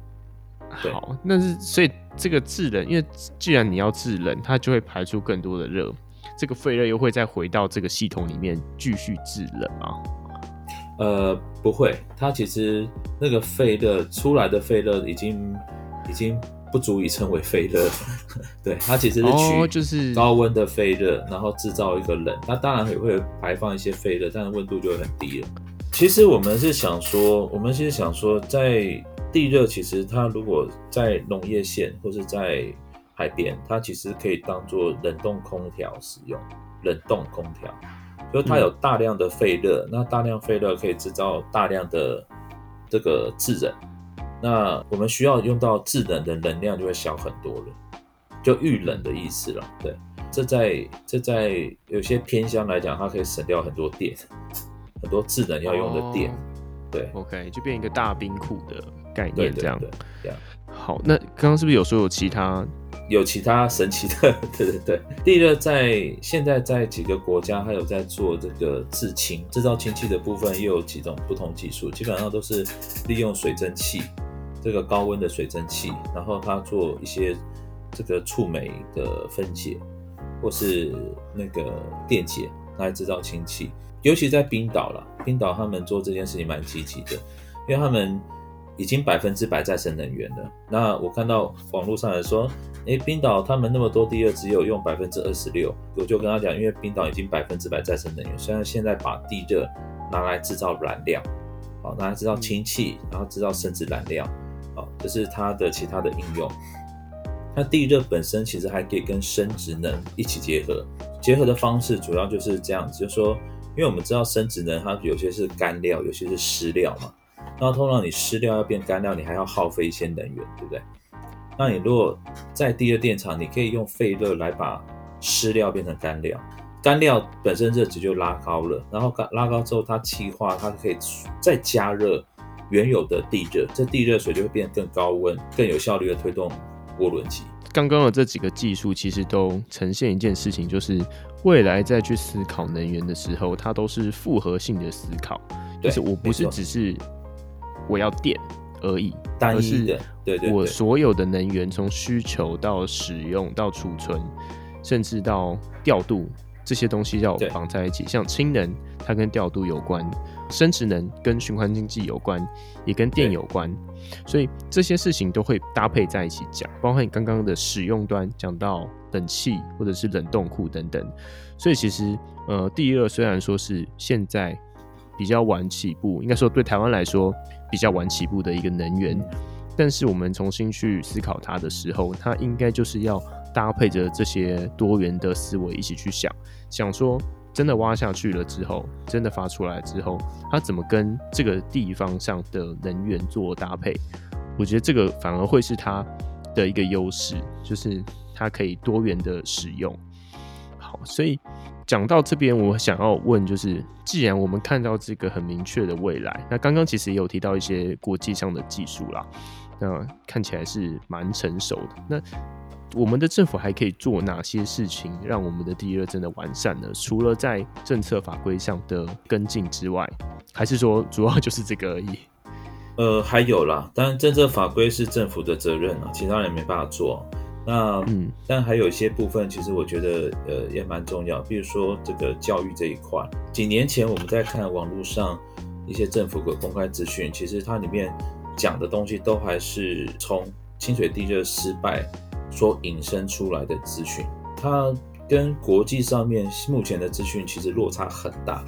好，那是所以这个制冷，因为既然你要制冷，它就会排出更多的热，这个废热又会再回到这个系统里面继续制冷啊？呃，不会，它其实那个废热出来的废热已经已经不足以称为废热，*laughs* 对，它其实是取就是高温的废热，然后制造一个冷，它当然也会排放一些废热，但是温度就会很低了。其实我们是想说，我们其实想说在。地热其实它如果在农业县或是在海边，它其实可以当做冷冻空调使用。冷冻空调，所以它有大量的废热，嗯、那大量废热可以制造大量的这个制冷。那我们需要用到制冷的能量就会小很多了，就遇冷的意思了。对，这在这在有些偏乡来讲，它可以省掉很多电，很多制冷要用的电。哦、对，OK，就变一个大冰库的。概念这样，对，这样好。那刚刚是不是有说有其他有其他神奇的？对 *laughs* 对对，地热在现在在几个国家还有在做这个制氢，制造氢气的部分又有几种不同技术，基本上都是利用水蒸气，这个高温的水蒸气，然后它做一些这个触媒的分解，或是那个电解来制造氢气。尤其在冰岛了，冰岛他们做这件事情蛮积极的，因为他们。已经百分之百再生能源了。那我看到网络上来说，诶，冰岛他们那么多地热只有用百分之二十六。我就跟他讲，因为冰岛已经百分之百再生能源，虽然现在把地热拿来制造燃料，好，拿来制造氢气，然后制造生质燃料，好，这是它的其他的应用。那地热本身其实还可以跟生殖能一起结合，结合的方式主要就是这样子，就是说，因为我们知道生殖能它有些是干料，有些是湿料嘛。那通常你湿料要变干料，你还要耗费一些能源，对不对？那你如果在地热电厂，你可以用废热来把湿料变成干料，干料本身热值就拉高了，然后拉高之后它气化，它可以再加热原有的地热，这地热水就会变得更高温，更有效率的推动涡轮机。刚刚的这几个技术其实都呈现一件事情，就是未来再去思考能源的时候，它都是复合性的思考，就是我不是只是。我要电而已，单一的，对对，我所有的能源从需求到使用到储存，甚至到调度这些东西要绑在一起。像氢能，它跟调度有关；生殖能跟循环经济有关，也跟电有关。所以这些事情都会搭配在一起讲，包括你刚刚的使用端讲到冷气或者是冷冻库等等。所以其实，呃，第二虽然说是现在比较晚起步，应该说对台湾来说。比较晚起步的一个能源，但是我们重新去思考它的时候，它应该就是要搭配着这些多元的思维一起去想，想说真的挖下去了之后，真的发出来之后，它怎么跟这个地方上的能源做搭配？我觉得这个反而会是它的一个优势，就是它可以多元的使用。好，所以。讲到这边，我想要问，就是既然我们看到这个很明确的未来，那刚刚其实也有提到一些国际上的技术啦，那看起来是蛮成熟的。那我们的政府还可以做哪些事情，让我们的地热真的完善呢？除了在政策法规上的跟进之外，还是说主要就是这个而已？呃，还有啦，当然政策法规是政府的责任啊，其他人没办法做。那嗯，但还有一些部分，其实我觉得呃也蛮重要，比如说这个教育这一块。几年前我们在看网络上一些政府的公开资讯，其实它里面讲的东西都还是从清水地热失败所引申出来的资讯，它跟国际上面目前的资讯其实落差很大。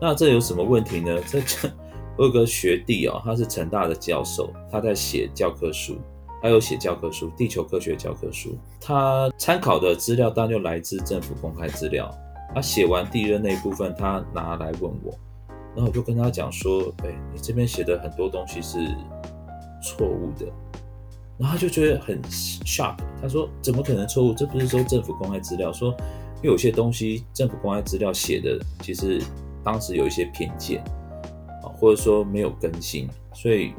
那这有什么问题呢？这 *laughs* 我有个学弟哦，他是成大的教授，他在写教科书。他有写教科书，地球科学教科书。他参考的资料当然就来自政府公开资料。他写完地热那一部分，他拿来问我，然后我就跟他讲说：“哎，你这边写的很多东西是错误的。”然后他就觉得很 shock。他说：“怎么可能错误？这不是说政府公开资料说，因为有些东西政府公开资料写的其实当时有一些偏见啊，或者说没有更新，所以。”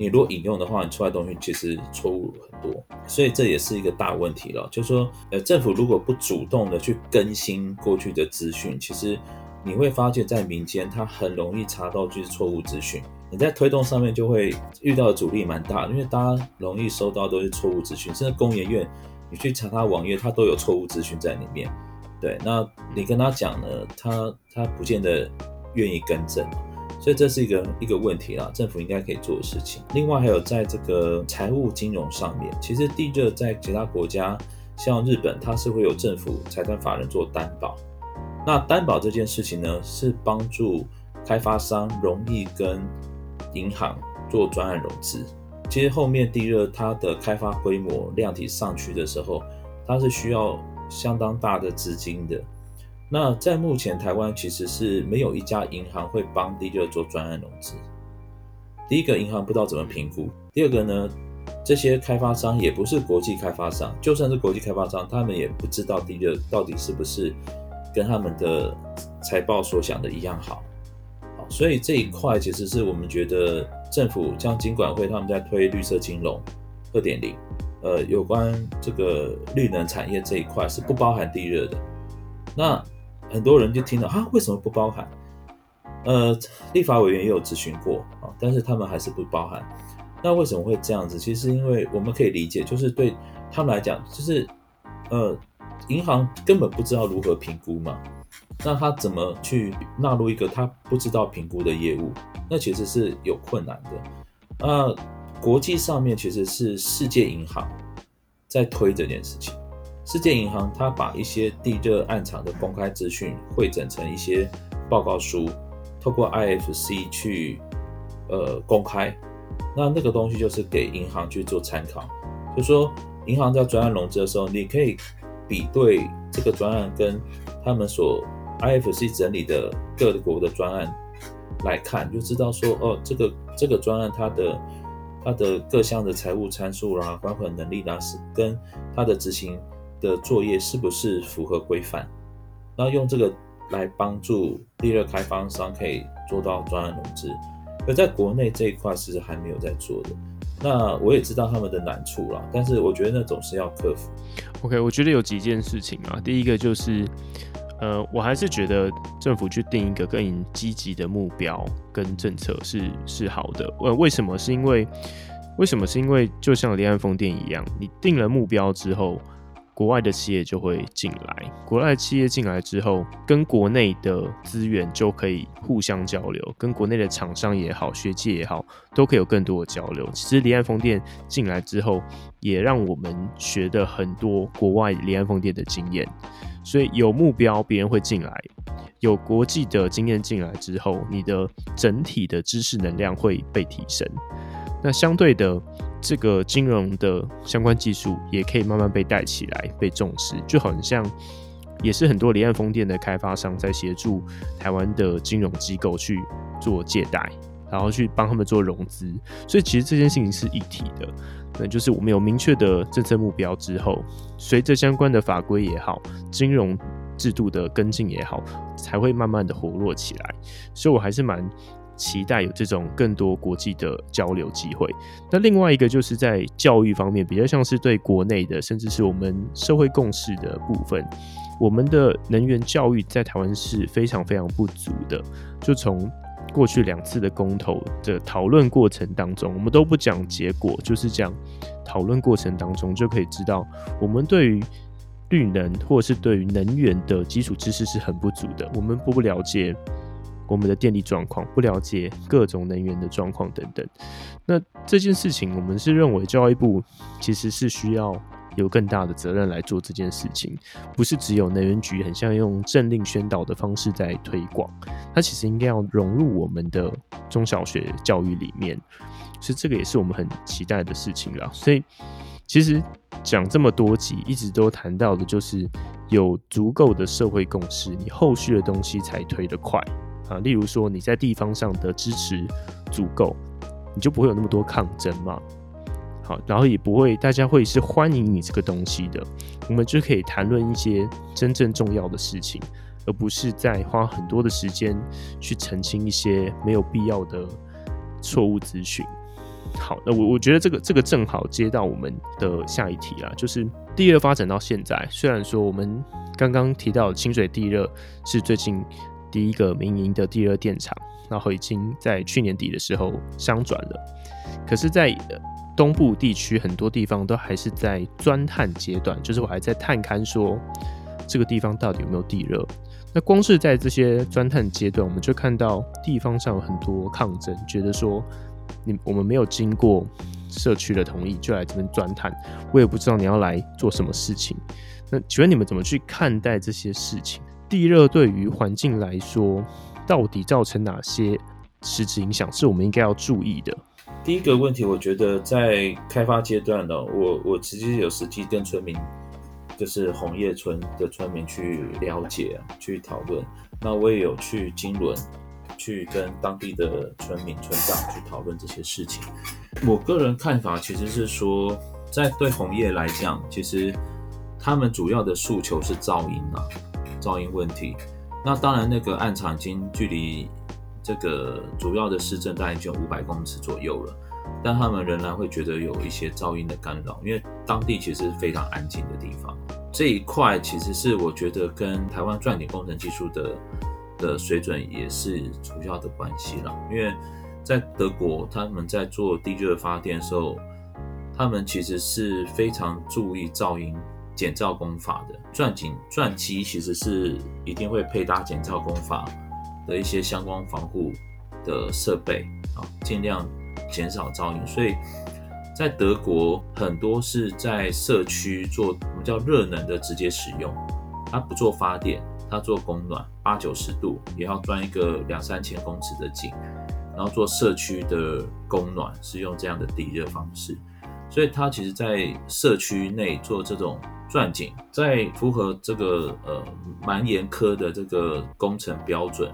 你如果引用的话，你出来东西其实错误很多，所以这也是一个大问题了。就是说，呃，政府如果不主动的去更新过去的资讯，其实你会发现在民间，它很容易查到就是错误资讯。你在推动上面就会遇到的阻力蛮大，因为大家容易收到都是错误资讯，甚至工研院，你去查他网页，他都有错误资讯在里面。对，那你跟他讲呢，他他不见得愿意更正，所以这是一个一个问题啦，政府应该可以做的事情。另外还有在这个财务金融上面，其实地热在其他国家，像日本，它是会有政府财团法人做担保。那担保这件事情呢，是帮助开发商容易跟银行做专案融资，其实后面地热它的开发规模量体上去的时候，它是需要相当大的资金的。那在目前台湾其实是没有一家银行会帮地热做专案融资。第一个银行不知道怎么评估，第二个呢，这些开发商也不是国际开发商，就算是国际开发商，他们也不知道地热到底是不是跟他们的财报所想的一样好。所以这一块其实是我们觉得政府像金管会他们在推绿色金融二点零，呃，有关这个绿能产业这一块是不包含地热的。那很多人就听了啊，为什么不包含？呃，立法委员也有咨询过啊，但是他们还是不包含。那为什么会这样子？其实因为我们可以理解，就是对他们来讲，就是呃，银行根本不知道如何评估嘛。那他怎么去纳入一个他不知道评估的业务？那其实是有困难的。那国际上面其实是世界银行在推这件事情。世界银行它把一些地热暗场的公开资讯汇整成一些报告书，透过 IFC 去呃公开。那那个东西就是给银行去做参考，就说银行在专案融资的时候，你可以比对这个专案跟他们所 IFC 整理的各国的专案来看，就知道说哦，这个这个专案它的它的各项的财务参数啦、还款能力啦，是跟它的执行的作业是不是符合规范？那用这个来帮助地热开发商可以做到专案融资。而在国内这一块其实还没有在做的。那我也知道他们的难处啦，但是我觉得那总是要克服。OK，我觉得有几件事情啊，第一个就是。呃，我还是觉得政府去定一个更积极的目标跟政策是是好的。呃，为什么？是因为为什么？是因为就像离岸风电一样，你定了目标之后。国外的企业就会进来，国外企业进来之后，跟国内的资源就可以互相交流，跟国内的厂商也好，学界也好，都可以有更多的交流。其实离岸风电进来之后，也让我们学的很多国外离岸风电的经验。所以有目标，别人会进来；有国际的经验进来之后，你的整体的知识能量会被提升。那相对的。这个金融的相关技术也可以慢慢被带起来，被重视，就好像也是很多离岸风电的开发商在协助台湾的金融机构去做借贷，然后去帮他们做融资。所以其实这件事情是一体的，那就是我们有明确的政策目标之后，随着相关的法规也好，金融制度的跟进也好，才会慢慢的活络起来。所以我还是蛮。期待有这种更多国际的交流机会。那另外一个就是在教育方面，比较像是对国内的，甚至是我们社会共识的部分。我们的能源教育在台湾是非常非常不足的。就从过去两次的公投的讨论过程当中，我们都不讲结果，就是讲讨论过程当中就可以知道，我们对于绿能或者是对于能源的基础知识是很不足的。我们不了解。我们的电力状况，不了解各种能源的状况等等，那这件事情，我们是认为教育部其实是需要有更大的责任来做这件事情，不是只有能源局很像用政令宣导的方式在推广，它其实应该要融入我们的中小学教育里面，所以这个也是我们很期待的事情啦。所以其实讲这么多集，一直都谈到的就是有足够的社会共识，你后续的东西才推得快。啊，例如说你在地方上的支持足够，你就不会有那么多抗争嘛。好，然后也不会大家会是欢迎你这个东西的，我们就可以谈论一些真正重要的事情，而不是在花很多的时间去澄清一些没有必要的错误资讯。好，那我我觉得这个这个正好接到我们的下一题啊，就是地热发展到现在，虽然说我们刚刚提到清水地热是最近第一个民营的地热电厂，然后已经在去年底的时候商转了，可是，在东部地区很多地方都还是在钻探阶段，就是我还在探勘说这个地方到底有没有地热。那光是在这些钻探阶段，我们就看到地方上有很多抗争，觉得说你我们没有经过社区的同意就来这边钻探，我也不知道你要来做什么事情。那请问你们怎么去看待这些事情？地热对于环境来说，到底造成哪些实质影响是我们应该要注意的？第一个问题，我觉得在开发阶段呢，我我其实有实际跟村民。就是红叶村的村民去了解、去讨论。那我也有去金仑，去跟当地的村民、村长去讨论这些事情。我个人看法其实是说，在对红叶来讲，其实他们主要的诉求是噪音啊，噪音问题。那当然，那个暗场已经距离这个主要的市镇大概就五百公尺左右了。但他们仍然会觉得有一些噪音的干扰，因为当地其实是非常安静的地方。这一块其实是我觉得跟台湾钻井工程技术的的水准也是主要的关系了。因为在德国，他们在做地热发电的时候，他们其实是非常注意噪音减噪工法的。钻井钻机其实是一定会配搭减噪工法的一些相关防护的设备啊，尽量。减少噪音，所以在德国很多是在社区做我们叫热能的直接使用，它不做发电，它做供暖，八九十度也要钻一个两三千公尺的井，然后做社区的供暖是用这样的地热方式，所以它其实在社区内做这种钻井，在符合这个呃蛮严苛的这个工程标准，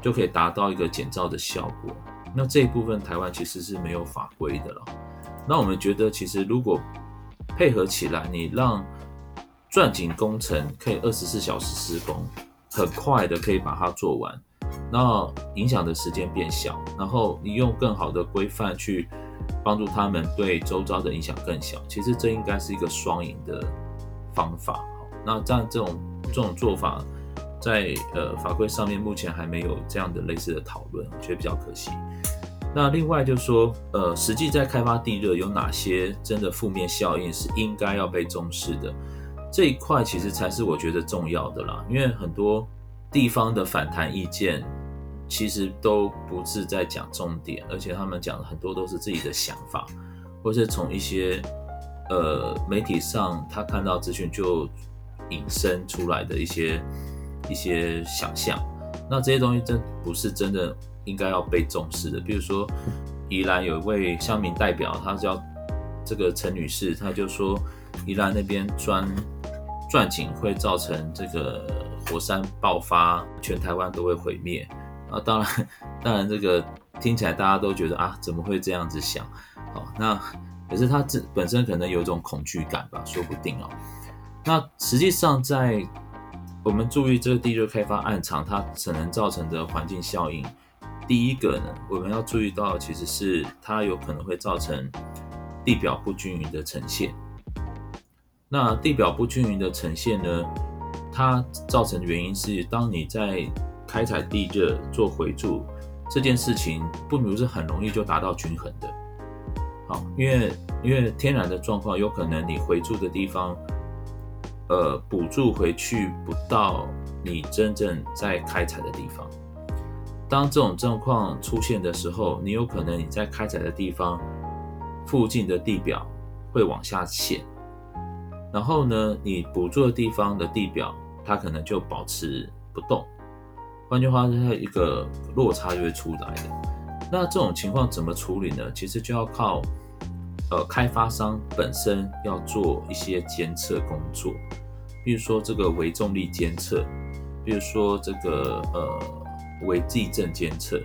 就可以达到一个减噪的效果。那这一部分台湾其实是没有法规的了。那我们觉得，其实如果配合起来，你让钻井工程可以二十四小时施工，很快的可以把它做完，那影响的时间变小，然后你用更好的规范去帮助他们，对周遭的影响更小。其实这应该是一个双赢的方法。那这样这种这种做法。在呃法规上面目前还没有这样的类似的讨论，我觉得比较可惜。那另外就是说，呃，实际在开发地热有哪些真的负面效应是应该要被重视的？这一块其实才是我觉得重要的啦。因为很多地方的反弹意见其实都不是在讲重点，而且他们讲的很多都是自己的想法，或是从一些呃媒体上他看到资讯就引申出来的一些。一些想象，那这些东西真不是真的应该要被重视的。比如说，宜兰有一位乡民代表，他叫这个陈女士，她就说，宜兰那边钻钻井会造成这个火山爆发，全台湾都会毁灭。啊，当然，当然这个听起来大家都觉得啊，怎么会这样子想？哦，那可是他自本身可能有一种恐惧感吧，说不定哦。那实际上在我们注意这个地热开发案场，它可能造成的环境效应。第一个呢，我们要注意到，其实是它有可能会造成地表不均匀的呈现。那地表不均匀的呈现呢，它造成的原因是，当你在开采地热做回注这件事情，不如是很容易就达到均衡的。好，因为因为天然的状况，有可能你回注的地方。呃，补助回去不到你真正在开采的地方。当这种状况出现的时候，你有可能你在开采的地方附近的地表会往下陷，然后呢，你补助的地方的地表它可能就保持不动。换句话说，它一个落差就会出来的。那这种情况怎么处理呢？其实就要靠呃开发商本身要做一些监测工作。比如说这个微重力监测，比如说这个呃微地震监测，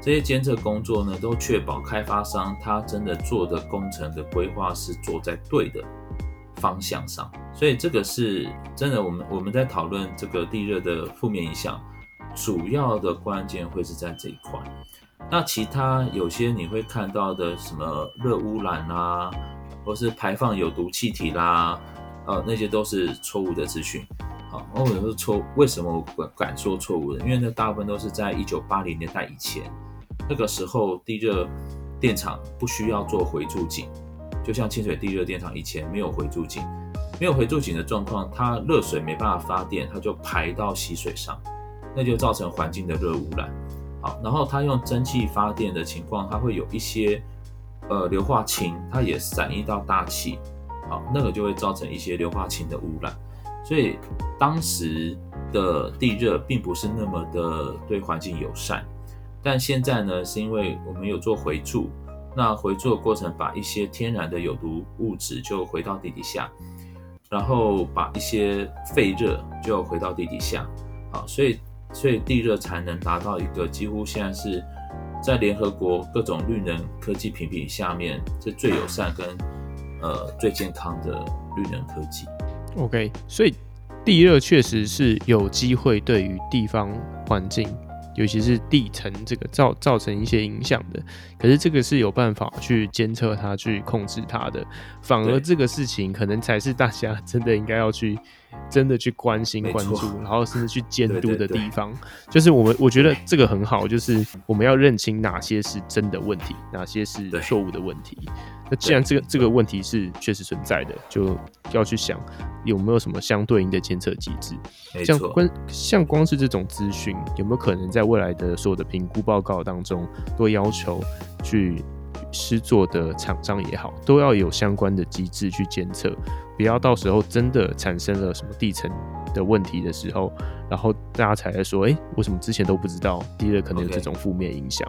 这些监测工作呢，都确保开发商他真的做的工程的规划是做在对的方向上。所以这个是真的，我们我们在讨论这个地热的负面影响，主要的关键会是在这一块。那其他有些你会看到的什么热污染啊，或是排放有毒气体啦，呃，那些都是错误的资讯。好，我有时候错，为什么我敢说错误的？因为那大部分都是在一九八零年代以前，那个时候地热电厂不需要做回注井，就像清水地热电厂以前没有回注井，没有回注井的状况，它热水没办法发电，它就排到溪水上，那就造成环境的热污染。好，然后它用蒸汽发电的情况，它会有一些呃硫化氢，它也散逸到大气，好，那个就会造成一些硫化氢的污染。所以当时的地热并不是那么的对环境友善，但现在呢，是因为我们有做回注，那回注的过程把一些天然的有毒物质就回到地底下，然后把一些废热就回到地底下，好，所以所以地热才能达到一个几乎现在是在联合国各种绿能科技评比下面是最友善跟呃最健康的绿能科技。OK，所以地热确实是有机会对于地方环境，尤其是地层这个造造成一些影响的。可是这个是有办法去监测它、去控制它的。反而这个事情可能才是大家真的应该要去真的去关心、关注，然后甚至去监督的地方。对对对，就是我们我觉得这个很好，就是我们要认清哪些是真的问题，哪些是错误的问题。那既然这个这个问题是确实存在的，就要去想有没有什么相对应的监测机制。像光像光是这种资讯，有没有可能在未来的所有的评估报告当中，都要求去施作的厂商也好，都要有相关的机制去监测，不要到时候真的产生了什么地层的问题的时候，然后大家才来说，哎、欸，为什么之前都不知道地热可能有这种负面影响？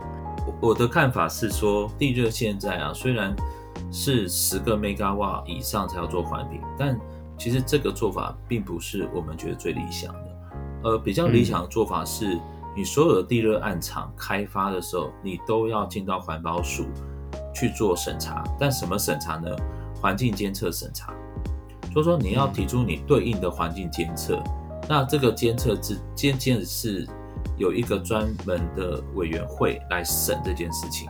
我的看法是说，地热现在啊，虽然是十个 megawatt 以上才要做环评，但其实这个做法并不是我们觉得最理想的。呃，比较理想的做法是，你所有的地热暗场开发的时候，你都要进到环保署去做审查。但什么审查呢？环境监测审查。所以说你要提出你对应的环境监测，那这个监测是监监是有一个专门的委员会来审这件事情。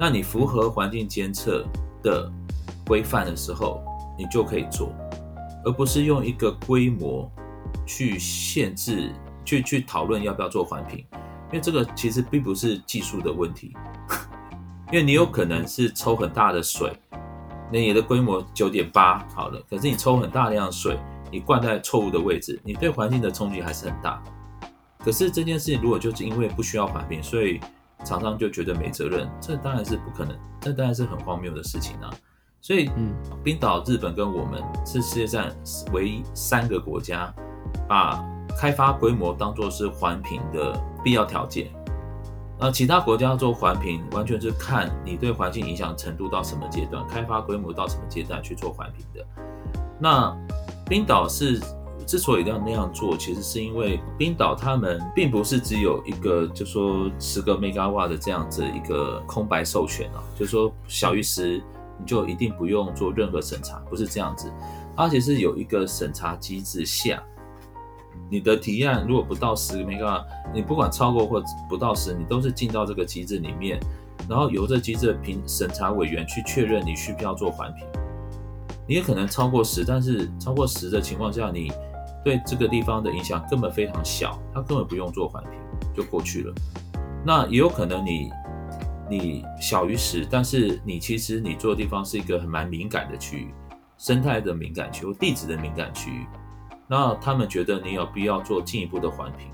那你符合环境监测的规范的时候，你就可以做，而不是用一个规模去限制，去去讨论要不要做环评，因为这个其实并不是技术的问题，*laughs* 因为你有可能是抽很大的水，那你的规模九点八好了，可是你抽很大量的水，你灌在错误的位置，你对环境的冲击还是很大。可是这件事情如果就是因为不需要环评，所以厂商就觉得没责任，这当然是不可能，这当然是很荒谬的事情啊！所以，嗯，冰岛、日本跟我们是世界上唯一三个国家，把开发规模当做是环评的必要条件。那其他国家做环评，完全是看你对环境影响程度到什么阶段，开发规模到什么阶段去做环评的。那冰岛是。之所以要那样做，其实是因为冰岛他们并不是只有一个，就说十个 megawatt 的这样子一个空白授权啊，就说小于十你就一定不用做任何审查，不是这样子。而且是有一个审查机制下，你的提案如果不到十个 megawatt，你不管超过或不到十，你都是进到这个机制里面，然后由这机制的评审查委员去确认你需不需要做环评。你也可能超过十，但是超过十的情况下，你对这个地方的影响根本非常小，它根本不用做环评就过去了。那也有可能你你小于十，但是你其实你做的地方是一个很蛮敏感的区域，生态的敏感区或地质的敏感区域。那他们觉得你有必要做进一步的环评，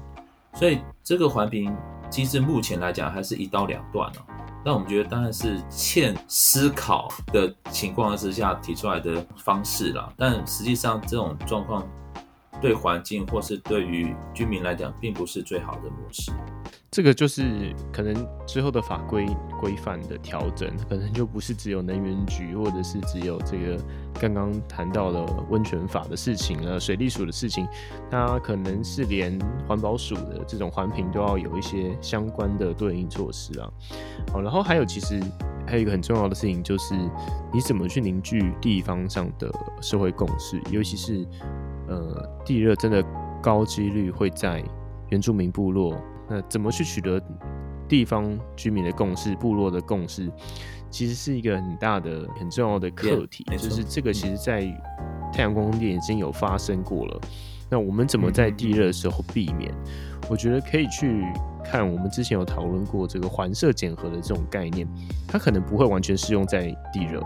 所以这个环评机制目前来讲还是一刀两断哦。那我们觉得当然是欠思考的情况之下提出来的方式啦，但实际上这种状况。对环境或是对于居民来讲，并不是最好的模式。这个就是可能之后的法规规范的调整，可能就不是只有能源局，或者是只有这个刚刚谈到的温泉法的事情了，水利署的事情，它可能是连环保署的这种环评都要有一些相关的对应措施啊。好，然后还有其实还有一个很重要的事情，就是你怎么去凝聚地方上的社会共识，尤其是。呃，地热真的高几率会在原住民部落。那怎么去取得地方居民的共识、部落的共识，其实是一个很大的、很重要的课题。Yeah, 就是这个，其实在太阳光电已经有发生过了。那我们怎么在地热的时候避免？我觉得可以去看我们之前有讨论过这个环设检核的这种概念，它可能不会完全适用在地热，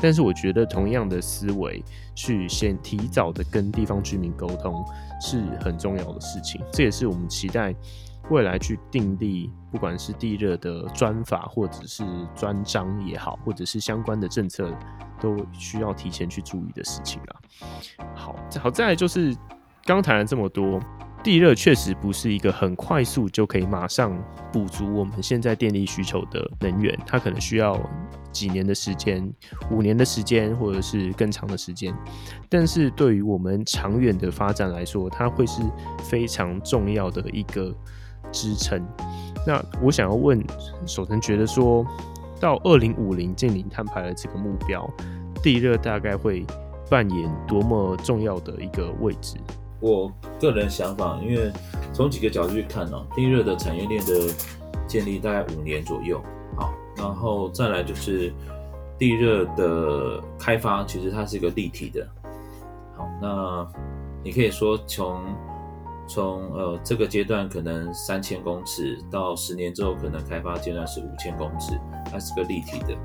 但是我觉得同样的思维去先提早的跟地方居民沟通是很重要的事情。这也是我们期待未来去订立，不管是地热的专法或者是专章也好，或者是相关的政策，都需要提前去注意的事情啊。好，好，再来就是。刚谈了这么多，地热确实不是一个很快速就可以马上补足我们现在电力需求的能源，它可能需要几年的时间、五年的时间，或者是更长的时间。但是对于我们长远的发展来说，它会是非常重要的一个支撑。那我想要问守腾，觉得说到二零五零净零碳排的这个目标，地热大概会扮演多么重要的一个位置？我个人想法，因为从几个角度去看呢，地热的产业链的建立大概五年左右，好，然后再来就是地热的开发，其实它是一个立体的，好，那你可以说从从呃这个阶段可能三千公尺，到十年之后可能开发阶段是五千公尺，它是个立体的，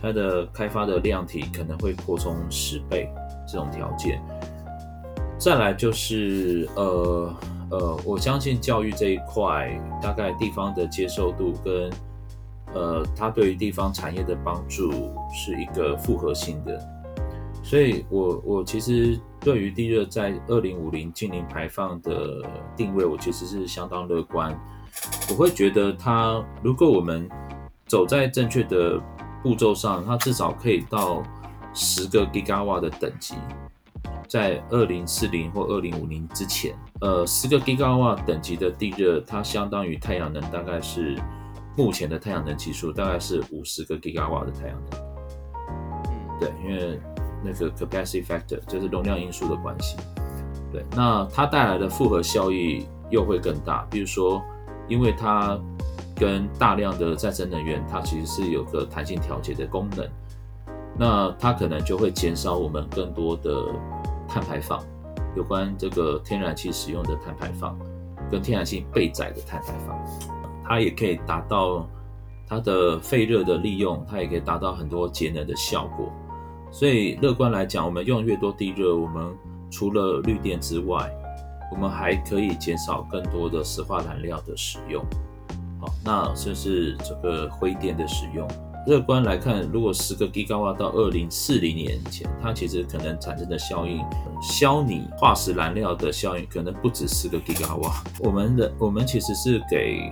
它的开发的量体可能会扩充十倍这种条件。再来就是呃呃，我相信教育这一块，大概地方的接受度跟呃，它对于地方产业的帮助是一个复合性的，所以我我其实对于地热在二零五零净零排放的定位，我其实是相当乐观。我会觉得它，如果我们走在正确的步骤上，它至少可以到十个 Gigawatt 的等级。在二零四零或二零五零之前，呃，十个 Gigawatt 等级的地热，它相当于太阳能，大概是目前的太阳能技术，大概是五十个 Gigawatt 的太阳能。嗯，对，因为那个 capacity factor 就是容量因素的关系。对，那它带来的复合效益又会更大。比如说，因为它跟大量的再生能源，它其实是有个弹性调节的功能，那它可能就会减少我们更多的。碳排放，有关这个天然气使用的碳排放，跟天然气被载的碳排放，它也可以达到它的废热的利用，它也可以达到很多节能的效果。所以乐观来讲，我们用越多地热，我们除了绿电之外，我们还可以减少更多的石化燃料的使用。好，那甚至这个灰电的使用。乐观来看，如果十个 Gigawatt 到二零四零年前，它其实可能产生的效应，消弭化石燃料的效应可能不止十个 Gigawatt。我们的我们其实是给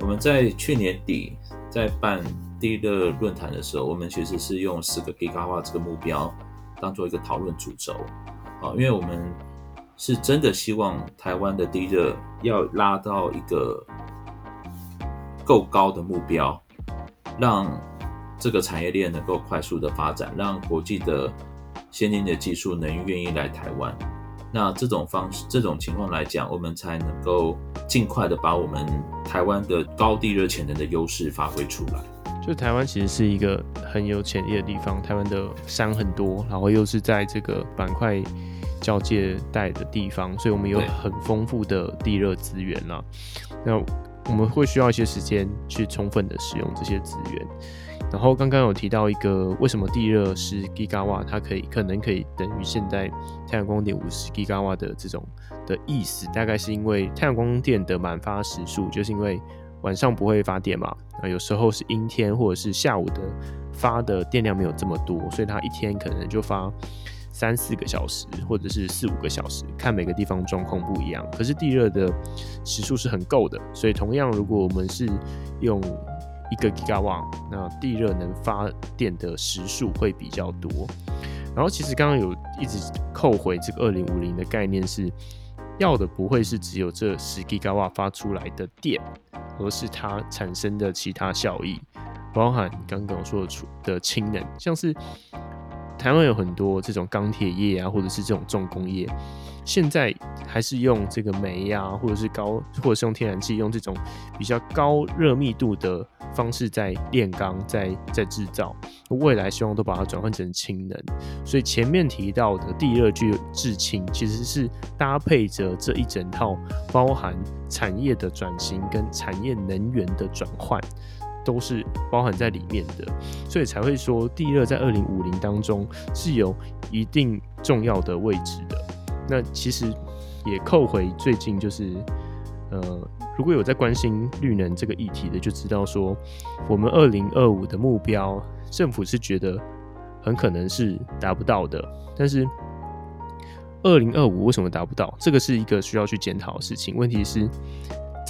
我们在去年底在办地热论坛的时候，我们其实是用十个 Gigawatt 这个目标当做一个讨论主轴啊，因为我们是真的希望台湾的地热要拉到一个够高的目标。让这个产业链能够快速的发展，让国际的先进的技术能愿意来台湾。那这种方式、这种情况来讲，我们才能够尽快的把我们台湾的高地热潜能的优势发挥出来。就台湾其实是一个很有潜力的地方，台湾的山很多，然后又是在这个板块交界带的地方，所以我们有很丰富的地热资源啦。那我们会需要一些时间去充分的使用这些资源。然后刚刚有提到一个，为什么地热是 g i g a w a 它可以可能可以等于现在太阳光电五十 g i g a w a 的这种的意思，大概是因为太阳光电的满发时数，就是因为晚上不会发电嘛，啊，有时候是阴天或者是下午的发的电量没有这么多，所以它一天可能就发。三四个小时，或者是四五个小时，看每个地方状况不一样。可是地热的时数是很够的，所以同样，如果我们是用一个 GIGAW，那地热能发电的时数会比较多。然后，其实刚刚有一直扣回这个二零五零的概念是，要的不会是只有这 10GIGAW 发出来的电，而是它产生的其他效益，包含刚刚说的出的氢能，像是。台湾有很多这种钢铁业啊，或者是这种重工业，现在还是用这个煤啊，或者是高，或者是用天然气，用这种比较高热密度的方式在炼钢，在在制造。未来希望都把它转换成氢能。所以前面提到的地热聚制氢，其实是搭配着这一整套，包含产业的转型跟产业能源的转换。都是包含在里面的，所以才会说地热在二零五零当中是有一定重要的位置的。那其实也扣回最近就是，呃，如果有在关心绿能这个议题的，就知道说我们二零二五的目标，政府是觉得很可能是达不到的。但是二零二五为什么达不到？这个是一个需要去检讨的事情。问题是。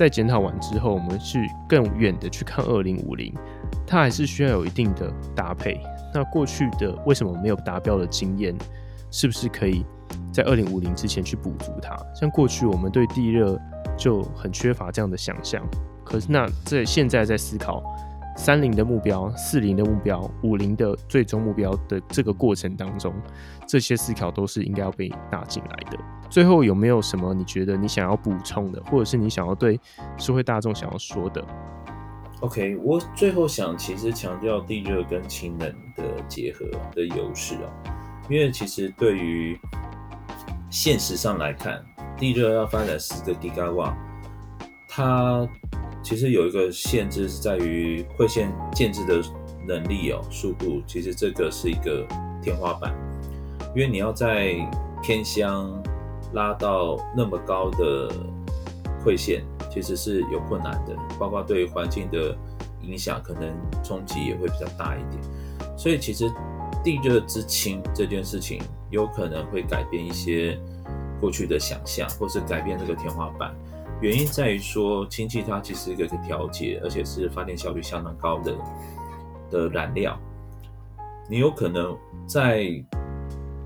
在检讨完之后，我们去更远的去看二零五零，它还是需要有一定的搭配。那过去的为什么没有达标的经验，是不是可以在二零五零之前去补足它？像过去我们对地热就很缺乏这样的想象，可是那在现在在思考。三零的目标、四零的目标、五零的最终目标的这个过程当中，这些思考都是应该要被纳进来的。最后有没有什么你觉得你想要补充的，或者是你想要对社会大众想要说的？OK，我最后想其实强调地热跟氢能的结合的优势啊，因为其实对于现实上来看，地热要发展十个 TGW，它其实有一个限制是在于会线建制的能力哦，速度其实这个是一个天花板，因为你要在偏乡拉到那么高的馈线，其实是有困难的，包括对环境的影响，可能冲击也会比较大一点。所以其实地热之氢这件事情，有可能会改变一些过去的想象，或是改变这个天花板。原因在于说，氢气它其实一个可以调节，而且是发电效率相当高的的燃料。你有可能在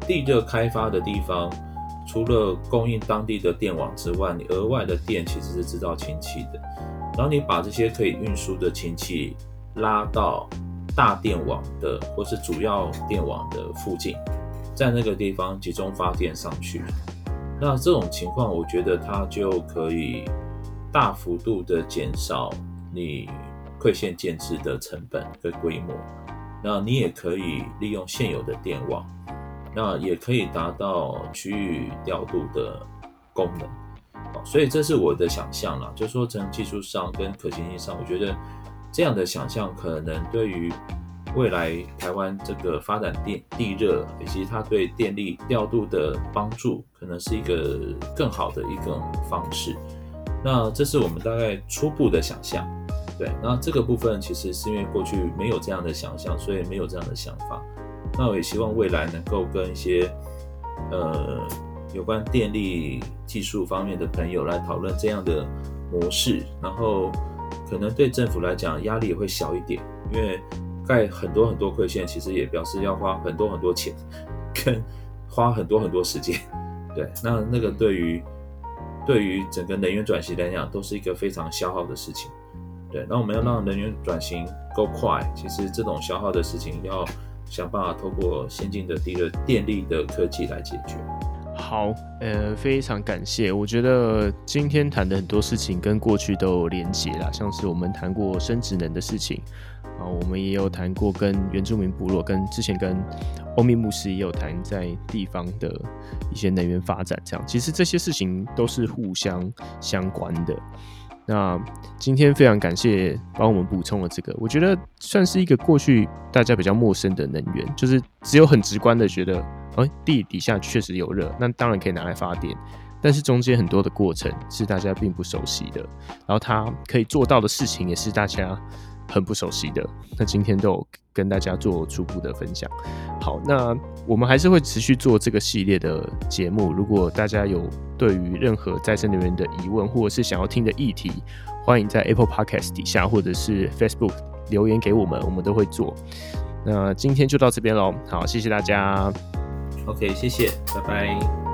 地热开发的地方，除了供应当地的电网之外，你额外的电其实是制造氢气的。然后你把这些可以运输的氢气拉到大电网的或是主要电网的附近，在那个地方集中发电上去。那这种情况，我觉得它就可以大幅度的减少你馈线建置的成本跟规模。那你也可以利用现有的电网，那也可以达到区域调度的功能。好所以这是我的想象啦，就是说从技术上跟可行性上，我觉得这样的想象可能对于。未来台湾这个发展电地热，以及它对电力调度的帮助，可能是一个更好的一个方式。那这是我们大概初步的想象。对，那这个部分其实是因为过去没有这样的想象，所以没有这样的想法。那我也希望未来能够跟一些呃有关电力技术方面的朋友来讨论这样的模式，然后可能对政府来讲压力也会小一点，因为。盖很多很多馈线，其实也表示要花很多很多钱，跟花很多很多时间。*laughs* 对，那那个对于对于整个能源转型来讲，都是一个非常消耗的事情。对，那我们要让能源转型够快，其实这种消耗的事情要想办法透过先进的地热电力的科技来解决。好，呃，非常感谢。我觉得今天谈的很多事情跟过去都有连结啦，像是我们谈过生质能的事情。啊，我们也有谈过跟原住民部落，跟之前跟欧米牧师也有谈在地方的一些能源发展，这样其实这些事情都是互相相关的。那今天非常感谢帮我们补充了这个，我觉得算是一个过去大家比较陌生的能源，就是只有很直观的觉得，哎，地底下确实有热，那当然可以拿来发电，但是中间很多的过程是大家并不熟悉的，然后它可以做到的事情也是大家。很不熟悉的，那今天都跟大家做初步的分享。好，那我们还是会持续做这个系列的节目。如果大家有对于任何再生能源的疑问，或者是想要听的议题，欢迎在 Apple Podcast 底下或者是 Facebook 留言给我们，我们都会做。那今天就到这边喽，好，谢谢大家。OK，谢谢，拜拜。